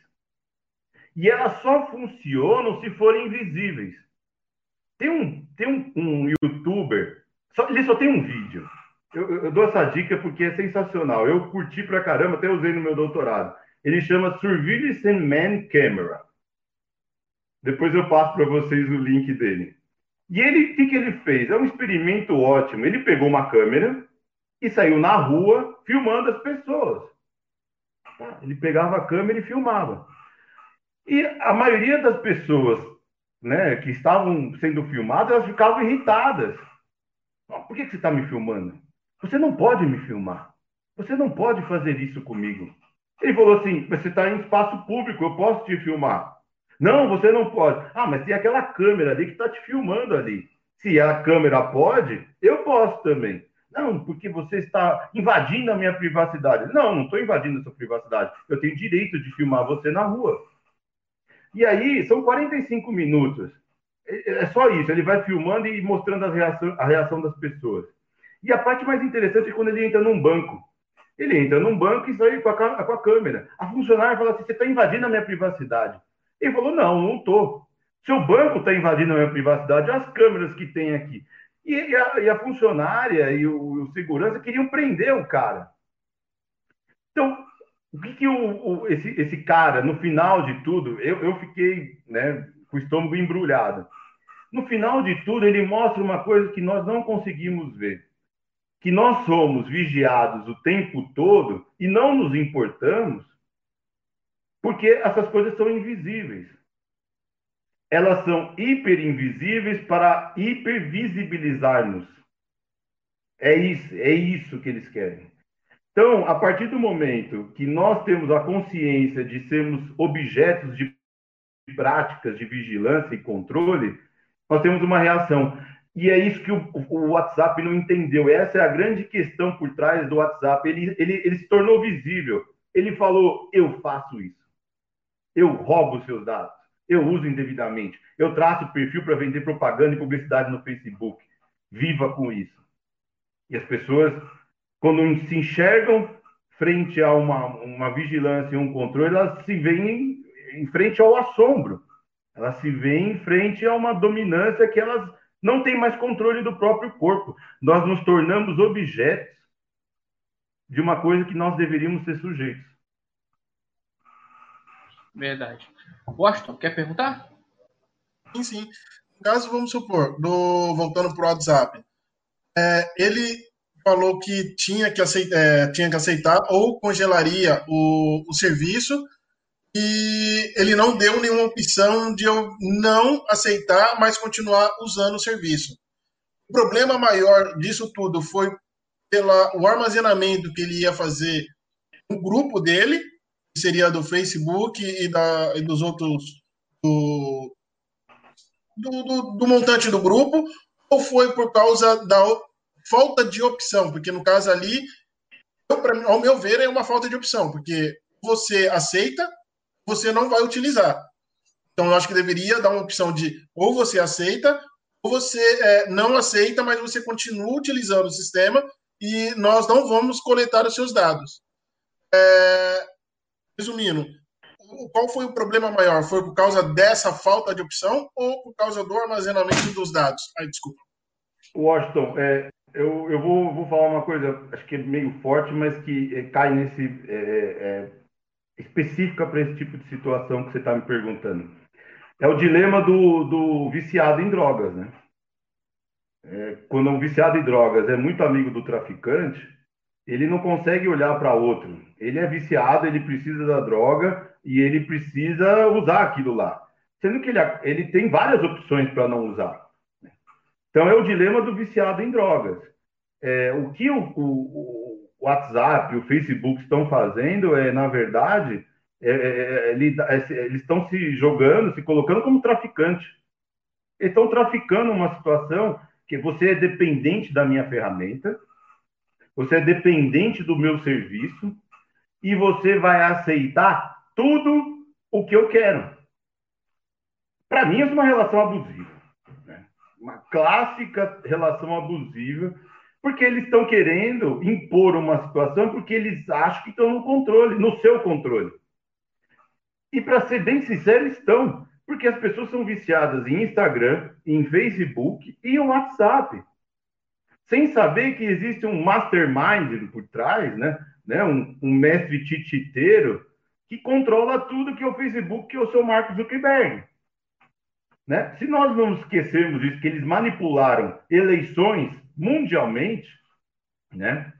E elas só funcionam se forem invisíveis. Tem um, tem um, um youtuber, só, ele só tem um vídeo. Eu, eu, dou essa dica porque é sensacional. Eu curti pra caramba, até usei no meu doutorado. Ele chama Surveillance Man Camera. Depois eu passo para vocês o link dele. E ele, o que, que ele fez? É um experimento ótimo. Ele pegou uma câmera e saiu na rua filmando as pessoas. Tá? Ele pegava a câmera e filmava. E a maioria das pessoas né, que estavam sendo filmadas, elas ficavam irritadas. Por que, que você está me filmando? Você não pode me filmar. Você não pode fazer isso comigo. Ele falou assim: você está em espaço público, eu posso te filmar. Não, você não pode. Ah, mas tem aquela câmera ali que está te filmando ali. Se a câmera pode, eu posso também. Não, porque você está invadindo a minha privacidade. Não, não estou invadindo a sua privacidade. Eu tenho direito de filmar você na rua. E aí, são 45 minutos. É, é só isso, ele vai filmando e mostrando a reação, a reação das pessoas. E a parte mais interessante é quando ele entra num banco. Ele entra num banco e sai com a, com a câmera. A funcionária fala assim: você está invadindo a minha privacidade. Ele falou: não, não estou. Seu banco está invadindo a minha privacidade, as câmeras que tem aqui. E, e, a, e a, funcionária e o, o, segurança queriam prender o cara. Então, o que, que o, o, esse, esse cara, no final de tudo, eu, eu fiquei né, com o estômago embrulhado. No final de tudo, ele mostra uma coisa que nós não conseguimos ver. Que nós somos vigiados o tempo todo e não nos importamos, porque essas coisas são invisíveis. Elas são hiperinvisíveis para hipervisibilizar-nos. É isso, é isso que eles querem. Então, a partir do momento que nós temos a consciência de sermos objetos de práticas de vigilância e controle, nós temos uma reação. E é isso que o, o, WhatsApp não entendeu. Essa é a grande questão por trás do WhatsApp. Ele, ele, ele se tornou visível. Ele falou: eu faço isso. Eu roubo seus dados. Eu uso indevidamente. Eu traço perfil para vender propaganda e publicidade no Facebook. Viva com isso. E as pessoas, quando se enxergam frente a uma, uma vigilância e um controle, elas se veem em frente ao assombro. Elas se veem em frente a uma dominância que elas não têm mais controle do próprio corpo. Nós nos tornamos objetos de uma coisa que nós deveríamos ser sujeitos. Verdade. Washington, quer perguntar? Sim, sim. No caso, vamos supor, do, voltando para o WhatsApp, é, ele falou que tinha que, aceitar, é, tinha que aceitar ou congelaria o, o serviço e ele não deu nenhuma opção de eu não aceitar, mas continuar usando o serviço. O problema maior disso tudo foi pela, o armazenamento que ele ia fazer no grupo dele, seria do Facebook e, da, e dos outros do, do, do, do montante do grupo, ou foi por causa da falta de opção, porque no caso ali, eu, ao meu ver, é uma falta de opção, porque você aceita, você não vai utilizar. Então, eu acho que deveria dar uma opção de ou você aceita, ou você é, não aceita, mas você continua utilizando o sistema e nós não vamos coletar os seus dados. É, resumindo, qual foi o problema maior? Foi por causa dessa falta de opção ou por causa do armazenamento dos dados? Ai, desculpa. Washington, é, eu, eu vou, vou falar uma coisa, acho que é meio forte, mas que é, cai nesse. É, é, específica para esse tipo de situação que você está me perguntando. É o dilema do, do viciado em drogas, né? É, quando um viciado em drogas é muito amigo do traficante, ele não consegue olhar para outro. Ele é viciado, ele precisa da droga e ele precisa usar aquilo lá. Sendo que ele, ele tem várias opções para não usar. Então é o dilema do viciado em drogas. É, o que o, o, o, WhatsApp, o Facebook estão fazendo é, na verdade, é, é, é, é eles estão se jogando, se colocando como traficante. Eles estão traficando uma situação que você é dependente da minha ferramenta, você é dependente do meu serviço e você vai aceitar tudo o que eu quero. Para mim, é uma relação abusiva uma clássica relação abusiva, porque eles estão querendo impor uma situação porque eles acham que estão no controle, no seu controle. E para ser bem sincero, estão, porque as pessoas são viciadas em Instagram, em Facebook e em WhatsApp, sem saber que existe um mastermind por trás, né? né? Um, um mestre tititeiro que controla tudo que é o Facebook, que é o seu Mark Zuckerberg. Né? Se nós não esquecermos isso, que eles manipularam eleições mundialmente, né?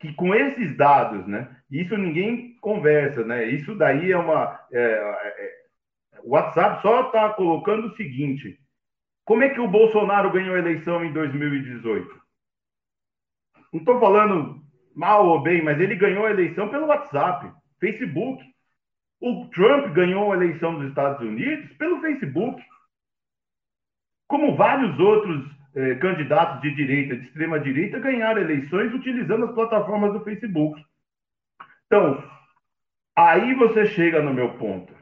que com esses dados, né? isso ninguém conversa, né? isso daí é uma. É, é, o WhatsApp só está colocando o seguinte: como é que o Bolsonaro ganhou a eleição em 2018? Não estou falando mal ou bem, mas ele ganhou a eleição pelo WhatsApp, Facebook. O Trump ganhou a eleição dos Estados Unidos pelo Facebook como vários outros eh, candidatos de direita, de extrema direita, ganharam eleições utilizando as plataformas do Facebook. Então, aí você chega no meu ponto.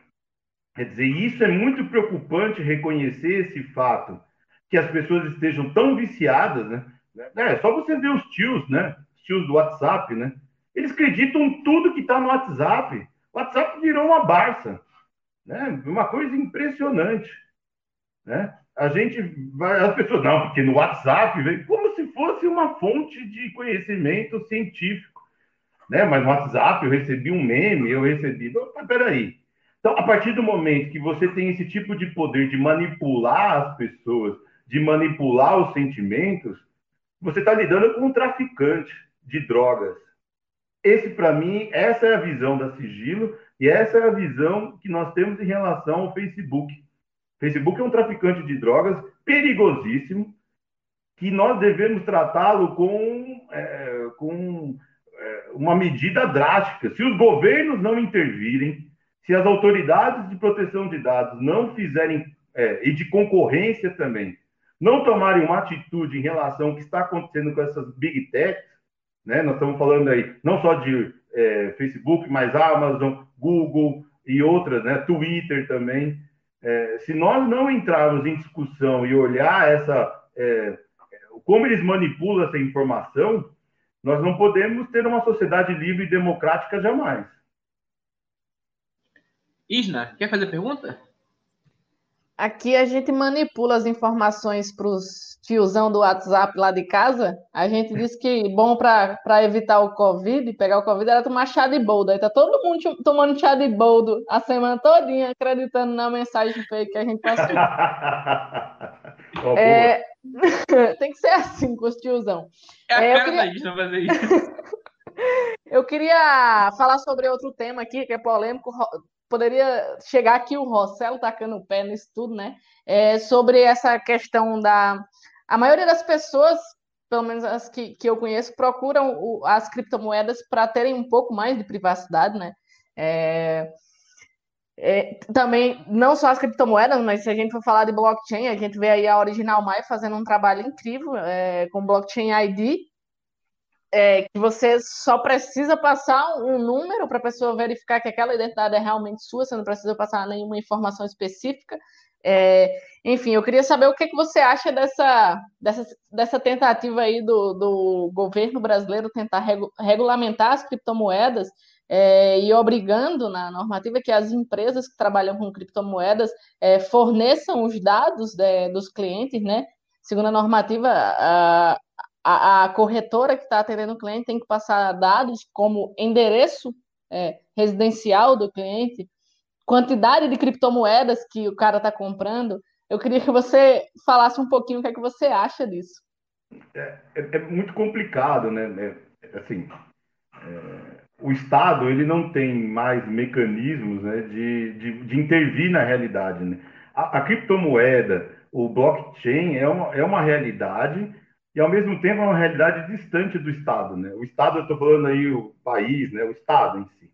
Quer dizer, isso é muito preocupante reconhecer esse fato, que as pessoas estejam tão viciadas, né? É só você ver os tios, né? Os tios do WhatsApp, né? Eles acreditam tudo que está no WhatsApp. O WhatsApp virou uma barça, né? Uma coisa impressionante, né? a gente vai, as pessoas, não, porque no WhatsApp vem como se fosse uma fonte de conhecimento científico, né? Mas no WhatsApp eu recebi um meme, eu recebi, mas peraí. Então, a partir do momento que você tem esse tipo de poder de manipular as pessoas, de manipular os sentimentos, você está lidando com um traficante de drogas. Esse, para mim, essa é a visão da Sigilo e essa é a visão que nós temos em relação ao Facebook. Facebook é um traficante de drogas perigosíssimo, que nós devemos tratá-lo com, é, com é, uma medida drástica. Se os governos não intervirem, se as autoridades de proteção de dados não fizerem, é, e de concorrência também, não tomarem uma atitude em relação ao que está acontecendo com essas big techs, né? Nós estamos falando aí não só de é, Facebook, mas Amazon, Google e outras, né? Twitter também. É, se nós não entrarmos em discussão e olhar essa é, como eles manipulam essa informação, nós não podemos ter uma sociedade livre e democrática jamais. Isna, quer fazer pergunta? Aqui a gente manipula as informações para os tiozão do WhatsApp lá de casa. A gente diz que bom para evitar o Covid, pegar o Covid, era tomar chá de boldo. Aí tá todo mundo tomando chá de boldo a semana todinha, acreditando na mensagem fake que a gente passou. *laughs* oh, é... *laughs* Tem que ser assim com os tiozão. É a é, cara queria... da gente fazer *laughs* isso. eu queria falar sobre outro tema aqui, que é polêmico poderia chegar aqui o Rossello tacando o pé nisso tudo, né? É, sobre essa questão da. A maioria das pessoas, pelo menos as que, que eu conheço, procuram o, as criptomoedas para terem um pouco mais de privacidade, né? É, é, também, não só as criptomoedas, mas se a gente for falar de blockchain, a gente vê aí a Original Mai fazendo um trabalho incrível é, com blockchain ID, é, que você só precisa passar um número para a pessoa verificar que aquela identidade é realmente sua, você não precisa passar nenhuma informação específica. É, enfim, eu queria saber o que, que você acha dessa, dessa, dessa tentativa aí do, do governo brasileiro tentar regu regulamentar as criptomoedas é, e obrigando na normativa que as empresas que trabalham com criptomoedas é, forneçam os dados de, dos clientes, né? Segundo a normativa, a, a corretora que está atendendo o cliente tem que passar dados como endereço é, residencial do cliente, quantidade de criptomoedas que o cara está comprando. Eu queria que você falasse um pouquinho o que é que você acha disso. É, é, é muito complicado, né? É, assim, é, o Estado ele não tem mais mecanismos né, de, de, de intervir na realidade. Né? A, a, criptomoeda, o blockchain é uma, é uma realidade e ao mesmo tempo é uma realidade distante do Estado, né? O Estado, eu estou falando aí o país, né? O Estado em si.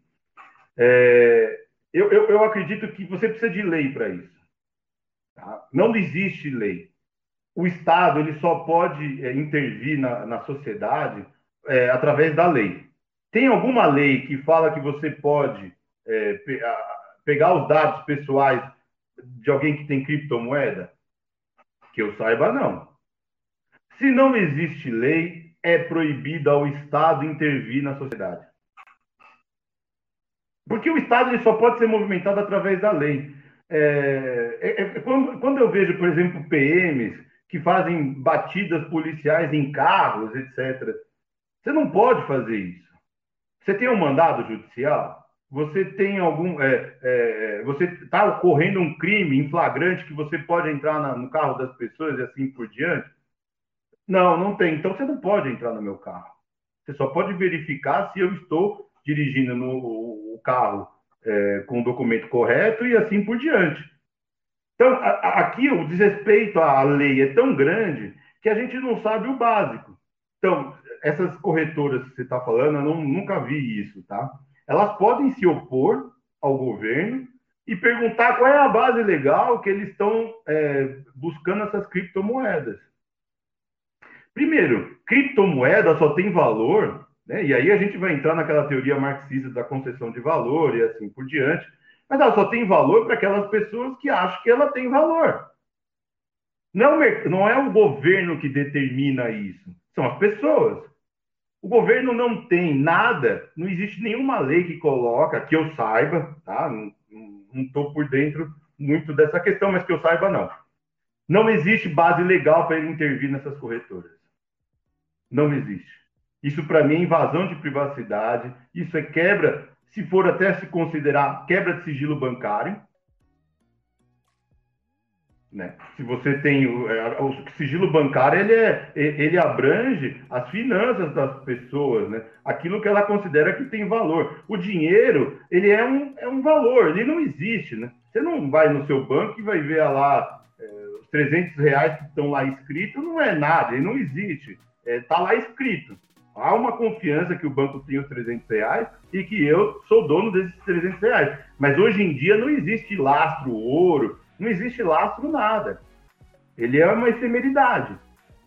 É, eu, eu, eu, acredito que você precisa de lei para isso. Tá? Não existe lei. O Estado ele só pode é, intervir na, na sociedade é, através da lei. Tem alguma lei que fala que você pode é, pe pegar os dados pessoais de alguém que tem criptomoeda? Que eu saiba, não. Se não existe lei, é proibido ao Estado intervir na sociedade. Porque o Estado ele só pode ser movimentado através da lei. É, é, é, quando, quando, eu vejo, por exemplo, PMs que fazem batidas policiais em carros, etc., você não pode fazer isso. Você tem um mandado judicial? Você tem algum. É, é, você está ocorrendo um crime em flagrante que você pode entrar na, no carro das pessoas e assim por diante? Não, não tem. Então você não pode entrar no meu carro. Você só pode verificar se eu estou dirigindo no o carro é, com o documento correto e assim por diante. Então, a, a, aqui o desrespeito à lei é tão grande que a gente não sabe o básico. Então, essas corretoras que você está falando, eu não, nunca vi isso, tá? Elas podem se opor ao governo e perguntar qual é a base legal que eles estão é, buscando essas criptomoedas. Primeiro, criptomoeda só tem valor, né? e aí a gente vai entrar naquela teoria marxista da concessão de valor e assim por diante, mas ela só tem valor para aquelas pessoas que acham que ela tem valor. Não é, não é o governo que determina isso, são as pessoas. O governo não tem nada, não existe nenhuma lei que coloca, que eu saiba, tá? Não estou por dentro muito dessa questão, mas que eu saiba, não. Não existe base legal para ele intervir nessas corretoras. Não existe. Isso, para mim, é invasão de privacidade. Isso é quebra, se for até se considerar quebra de sigilo bancário. Né? Se você tem o, é, o, sigilo bancário, ele, é, ele abrange as finanças das pessoas, né? aquilo que ela considera que tem valor. O dinheiro, ele é um, é um valor, ele não existe. Né? Você não vai no seu banco e vai ver lá é, os 300 reais que estão lá escritos, não é nada, ele não existe está é, tá lá escrito. Há uma confiança que o banco tem os 300 reais e que eu sou dono desses 300 reais. Mas hoje em dia não existe lastro ouro, não existe lastro nada. ele é uma efemeridade.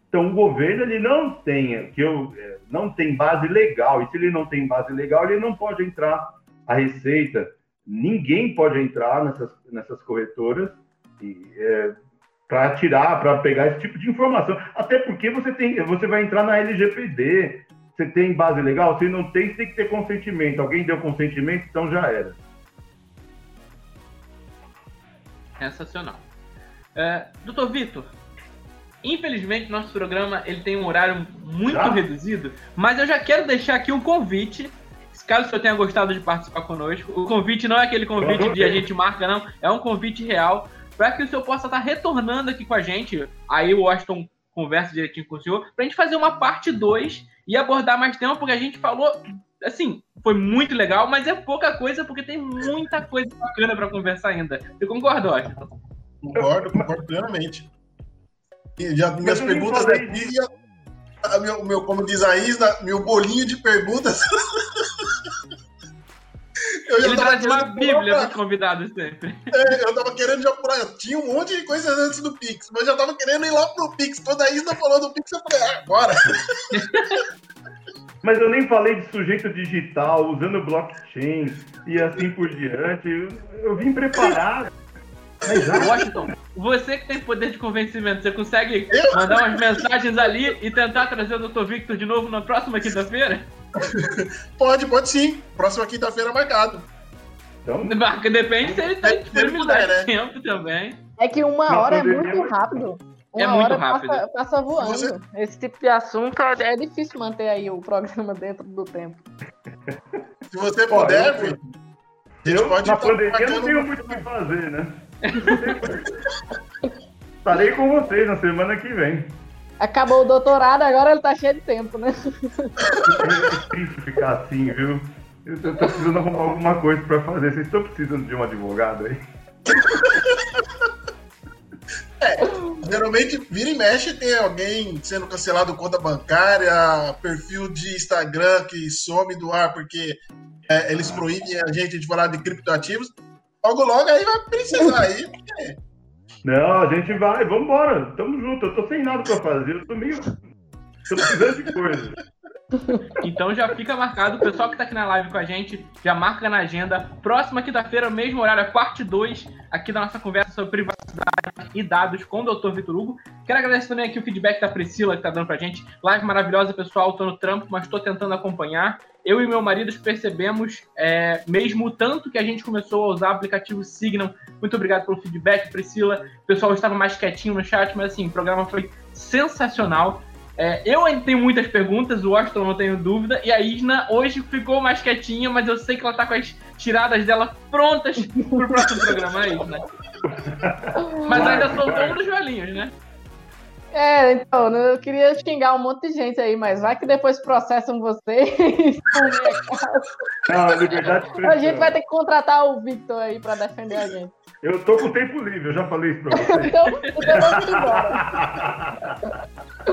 Então, o governo ele não tem, que eu, é, não tem base legal, e se ele não tem base legal, ele não pode entrar a Receita, ninguém pode entrar nessas, nessas corretoras é, para tirar, para pegar esse tipo de informação. Até porque você, tem, você vai entrar na LGPD, você tem base legal? Se não tem, você tem que ter consentimento. Alguém deu consentimento, então já era. Sensacional. É, doutor Vitor, infelizmente nosso programa ele tem um horário muito já? reduzido, mas eu já quero deixar aqui um convite. Caso o senhor tenha gostado de participar conosco, o convite não é aquele convite de a gente marca, não, é um convite real para que o senhor possa estar retornando aqui com a gente. Aí o Washington conversa direitinho com o senhor, para a gente fazer uma parte 2 e abordar mais tempo, porque a gente falou, assim, foi muito legal, mas é pouca coisa, porque tem muita coisa bacana para conversar ainda. Você concorda, Washington? Concordo, concordo plenamente. E já, minhas perguntas aqui, meu, meu, como diz a Isla, meu bolinho de perguntas. *laughs* eu Ele traz uma bíblia para os convidados sempre. É, eu tava querendo já procurar. Tinha um monte de coisas antes do Pix, mas já tava querendo ir lá pro Pix. Quando a Isla falou do Pix, eu falei, ah, bora. *laughs* Mas eu nem falei de sujeito digital, usando blockchain e assim por diante. Eu, eu vim preparado. Washington, você que tem poder de convencimento, você consegue mandar umas mensagens ali e tentar trazer o Dr. Victor de novo na próxima quinta-feira? *laughs* Pode, pode sim. Próxima quinta-feira marcado. Então, depende se ele tem é, disponibilidade de né? tempo também. É que uma hora é muito rápido. Uma é muito rápido. Passa, passa voando. Você... Esse tipo de assunto é, é, difícil manter aí o programa dentro do tempo. Se você puder, eu, eu pode na pandemia não tenho muito o que fazer, né? *laughs* Estarei com vocês na semana que vem. Acabou o doutorado, agora ele tá cheio de tempo, né? É difícil ficar assim, viu? Eu tô, tô precisando arrumar alguma coisa pra fazer. Vocês estão precisando de um advogado aí? É, geralmente vira e mexe tem alguém sendo cancelado conta bancária, perfil de Instagram que some do ar porque é, eles proíbem a gente de falar de criptoativos. Logo, logo aí vai precisar aí. Porque... Não, a gente vai, vambora, tamo junto. Eu tô sem nada pra fazer, eu tô meio. tô precisando de coisa. Então já fica marcado, o pessoal que tá aqui na live com a gente, já marca na agenda. Próxima quinta-feira, mesmo horário, a parte 2 aqui da nossa conversa sobre privacidade e dados com o Dr. Vitor Hugo. Quero agradecer também aqui o feedback da Priscila que tá dando pra gente. Live maravilhosa, pessoal, tô no trampo, mas tô tentando acompanhar. Eu e meu marido percebemos, é, mesmo tanto que a gente começou a usar o aplicativo Signal. Muito obrigado pelo feedback, Priscila. O pessoal estava mais quietinho no chat, mas assim, o programa foi sensacional. É, eu ainda tenho muitas perguntas, o Washington não tenho dúvida, e a Isna hoje ficou mais quietinha, mas eu sei que ela tá com as tiradas dela prontas pro próximo programa, é Isna. *laughs* Mas ainda soltou um dos velhinhos, né? É, então, eu queria xingar um monte de gente aí, mas vai que depois processam vocês. Não, liberdade A gente vai ter que contratar o Victor aí pra defender a gente. Eu tô com tempo livre, eu já falei isso pra você. então, então vamos embora. *laughs*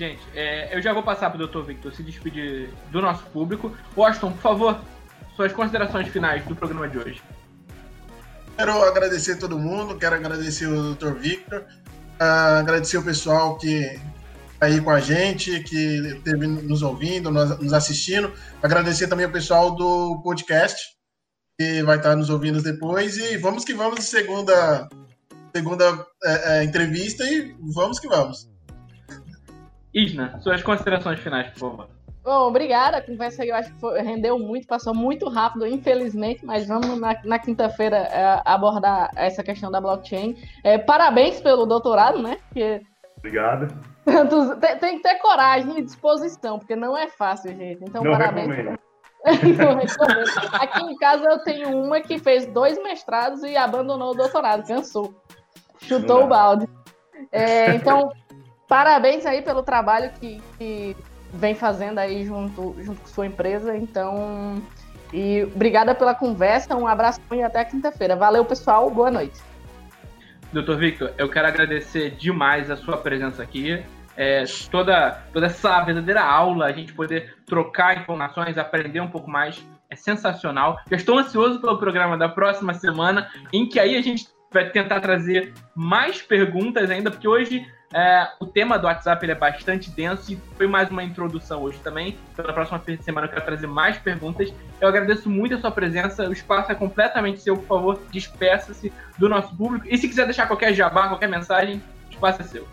Gente, é, eu já vou passar pro Dr. Victor se despedir do nosso público. Washington, por favor, suas considerações finais do programa de hoje. Quero agradecer todo mundo, quero agradecer o Dr. Victor, uh, agradecer o pessoal que tá aí com a gente, que esteve nos ouvindo, nos assistindo. Agradecer também o pessoal do podcast, que vai estar nos ouvindo depois. E vamos que vamos, segunda, segunda é, é, entrevista, e vamos que vamos. Isna, suas considerações finais, por favor. Bom, obrigada. A conversa eu acho que foi, rendeu muito, passou muito rápido, infelizmente, mas vamos na, na quinta-feira é, abordar essa questão da blockchain. É, parabéns pelo doutorado, né? Porque... Obrigado. Tem, tem, que ter coragem e disposição, porque não é fácil, gente. Então, não parabéns. *laughs* Recomendo. Aqui em casa eu tenho uma que fez dois mestrados e abandonou o doutorado, cansou. Chutou o balde. É, então, *laughs* parabéns aí pelo trabalho que, que vem fazendo aí junto, junto com sua empresa. Então, e obrigada pela conversa, um abraço e até quinta-feira. Valeu, pessoal, boa noite. Doutor Victor, eu quero agradecer demais a sua presença aqui. É, toda, toda essa verdadeira aula, a gente poder trocar informações, aprender um pouco mais, é sensacional. Eu estou ansioso pelo programa da próxima semana, em que aí a gente vai tentar trazer mais perguntas ainda, porque hoje é, o tema do WhatsApp é bastante denso e foi mais uma introdução hoje também. Então, na próxima semana eu quero trazer mais perguntas. Eu agradeço muito a sua presença. O espaço é completamente seu. Por favor, despeça-se do nosso público. E se quiser deixar qualquer jabá, qualquer mensagem, o espaço é seu.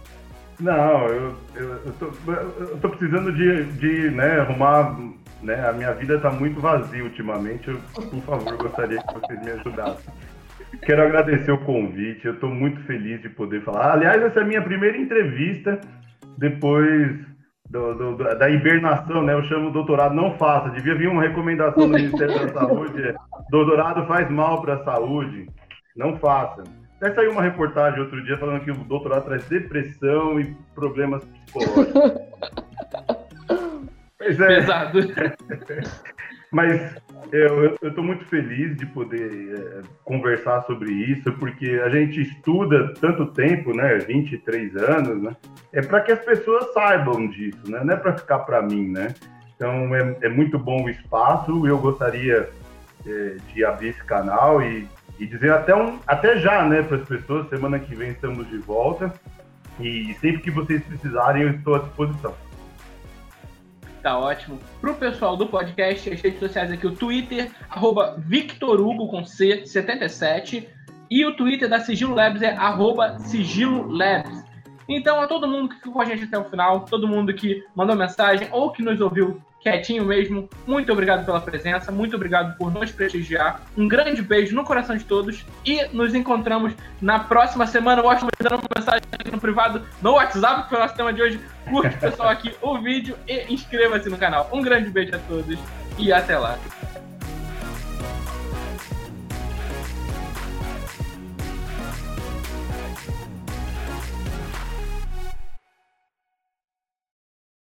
Não, eu, eu, eu, tô, eu tô precisando de, de né, arrumar. Né, a minha vida está muito vazia ultimamente. Eu, por favor, gostaria que vocês me ajudassem. Quero agradecer o convite, eu estou muito feliz de poder falar. Aliás, essa é a minha primeira entrevista depois do, do, da hibernação, né? Eu chamo doutorado não faça. Devia vir uma recomendação do Ministério da Saúde: é, doutorado faz mal para a saúde, não faça. Até saiu uma reportagem outro dia falando que o doutorado traz depressão e problemas psicológicos. *laughs* Pois é. Pesado. Mas eu estou muito feliz de poder é, conversar sobre isso, porque a gente estuda tanto tempo, né, 23 anos, né, é para que as pessoas saibam disso, né, não é para ficar para mim, né. Então é, é, muito bom o espaço, eu gostaria é, de abrir esse canal e, e dizer até, um, até já, né, para as pessoas, semana que vem estamos de volta e sempre que vocês precisarem eu estou à disposição. Tá ótimo. Pro pessoal do podcast, as redes sociais aqui, o Twitter, arroba VictorHugo com C, 77. E o Twitter da Sigilo Labs é arroba Sigilo Labs. Então, a todo mundo que ficou com a gente até o final, todo mundo que mandou mensagem ou que nos ouviu quietinho mesmo, muito obrigado pela presença, muito obrigado por nos prestigiar. Um grande beijo no coração de todos e nos encontramos na próxima semana. Eu acho que dando uma mensagem no privado, no WhatsApp, que foi o nosso tema de hoje. Curte, pessoal, aqui o vídeo e inscreva-se no canal. Um grande beijo a todos e até lá.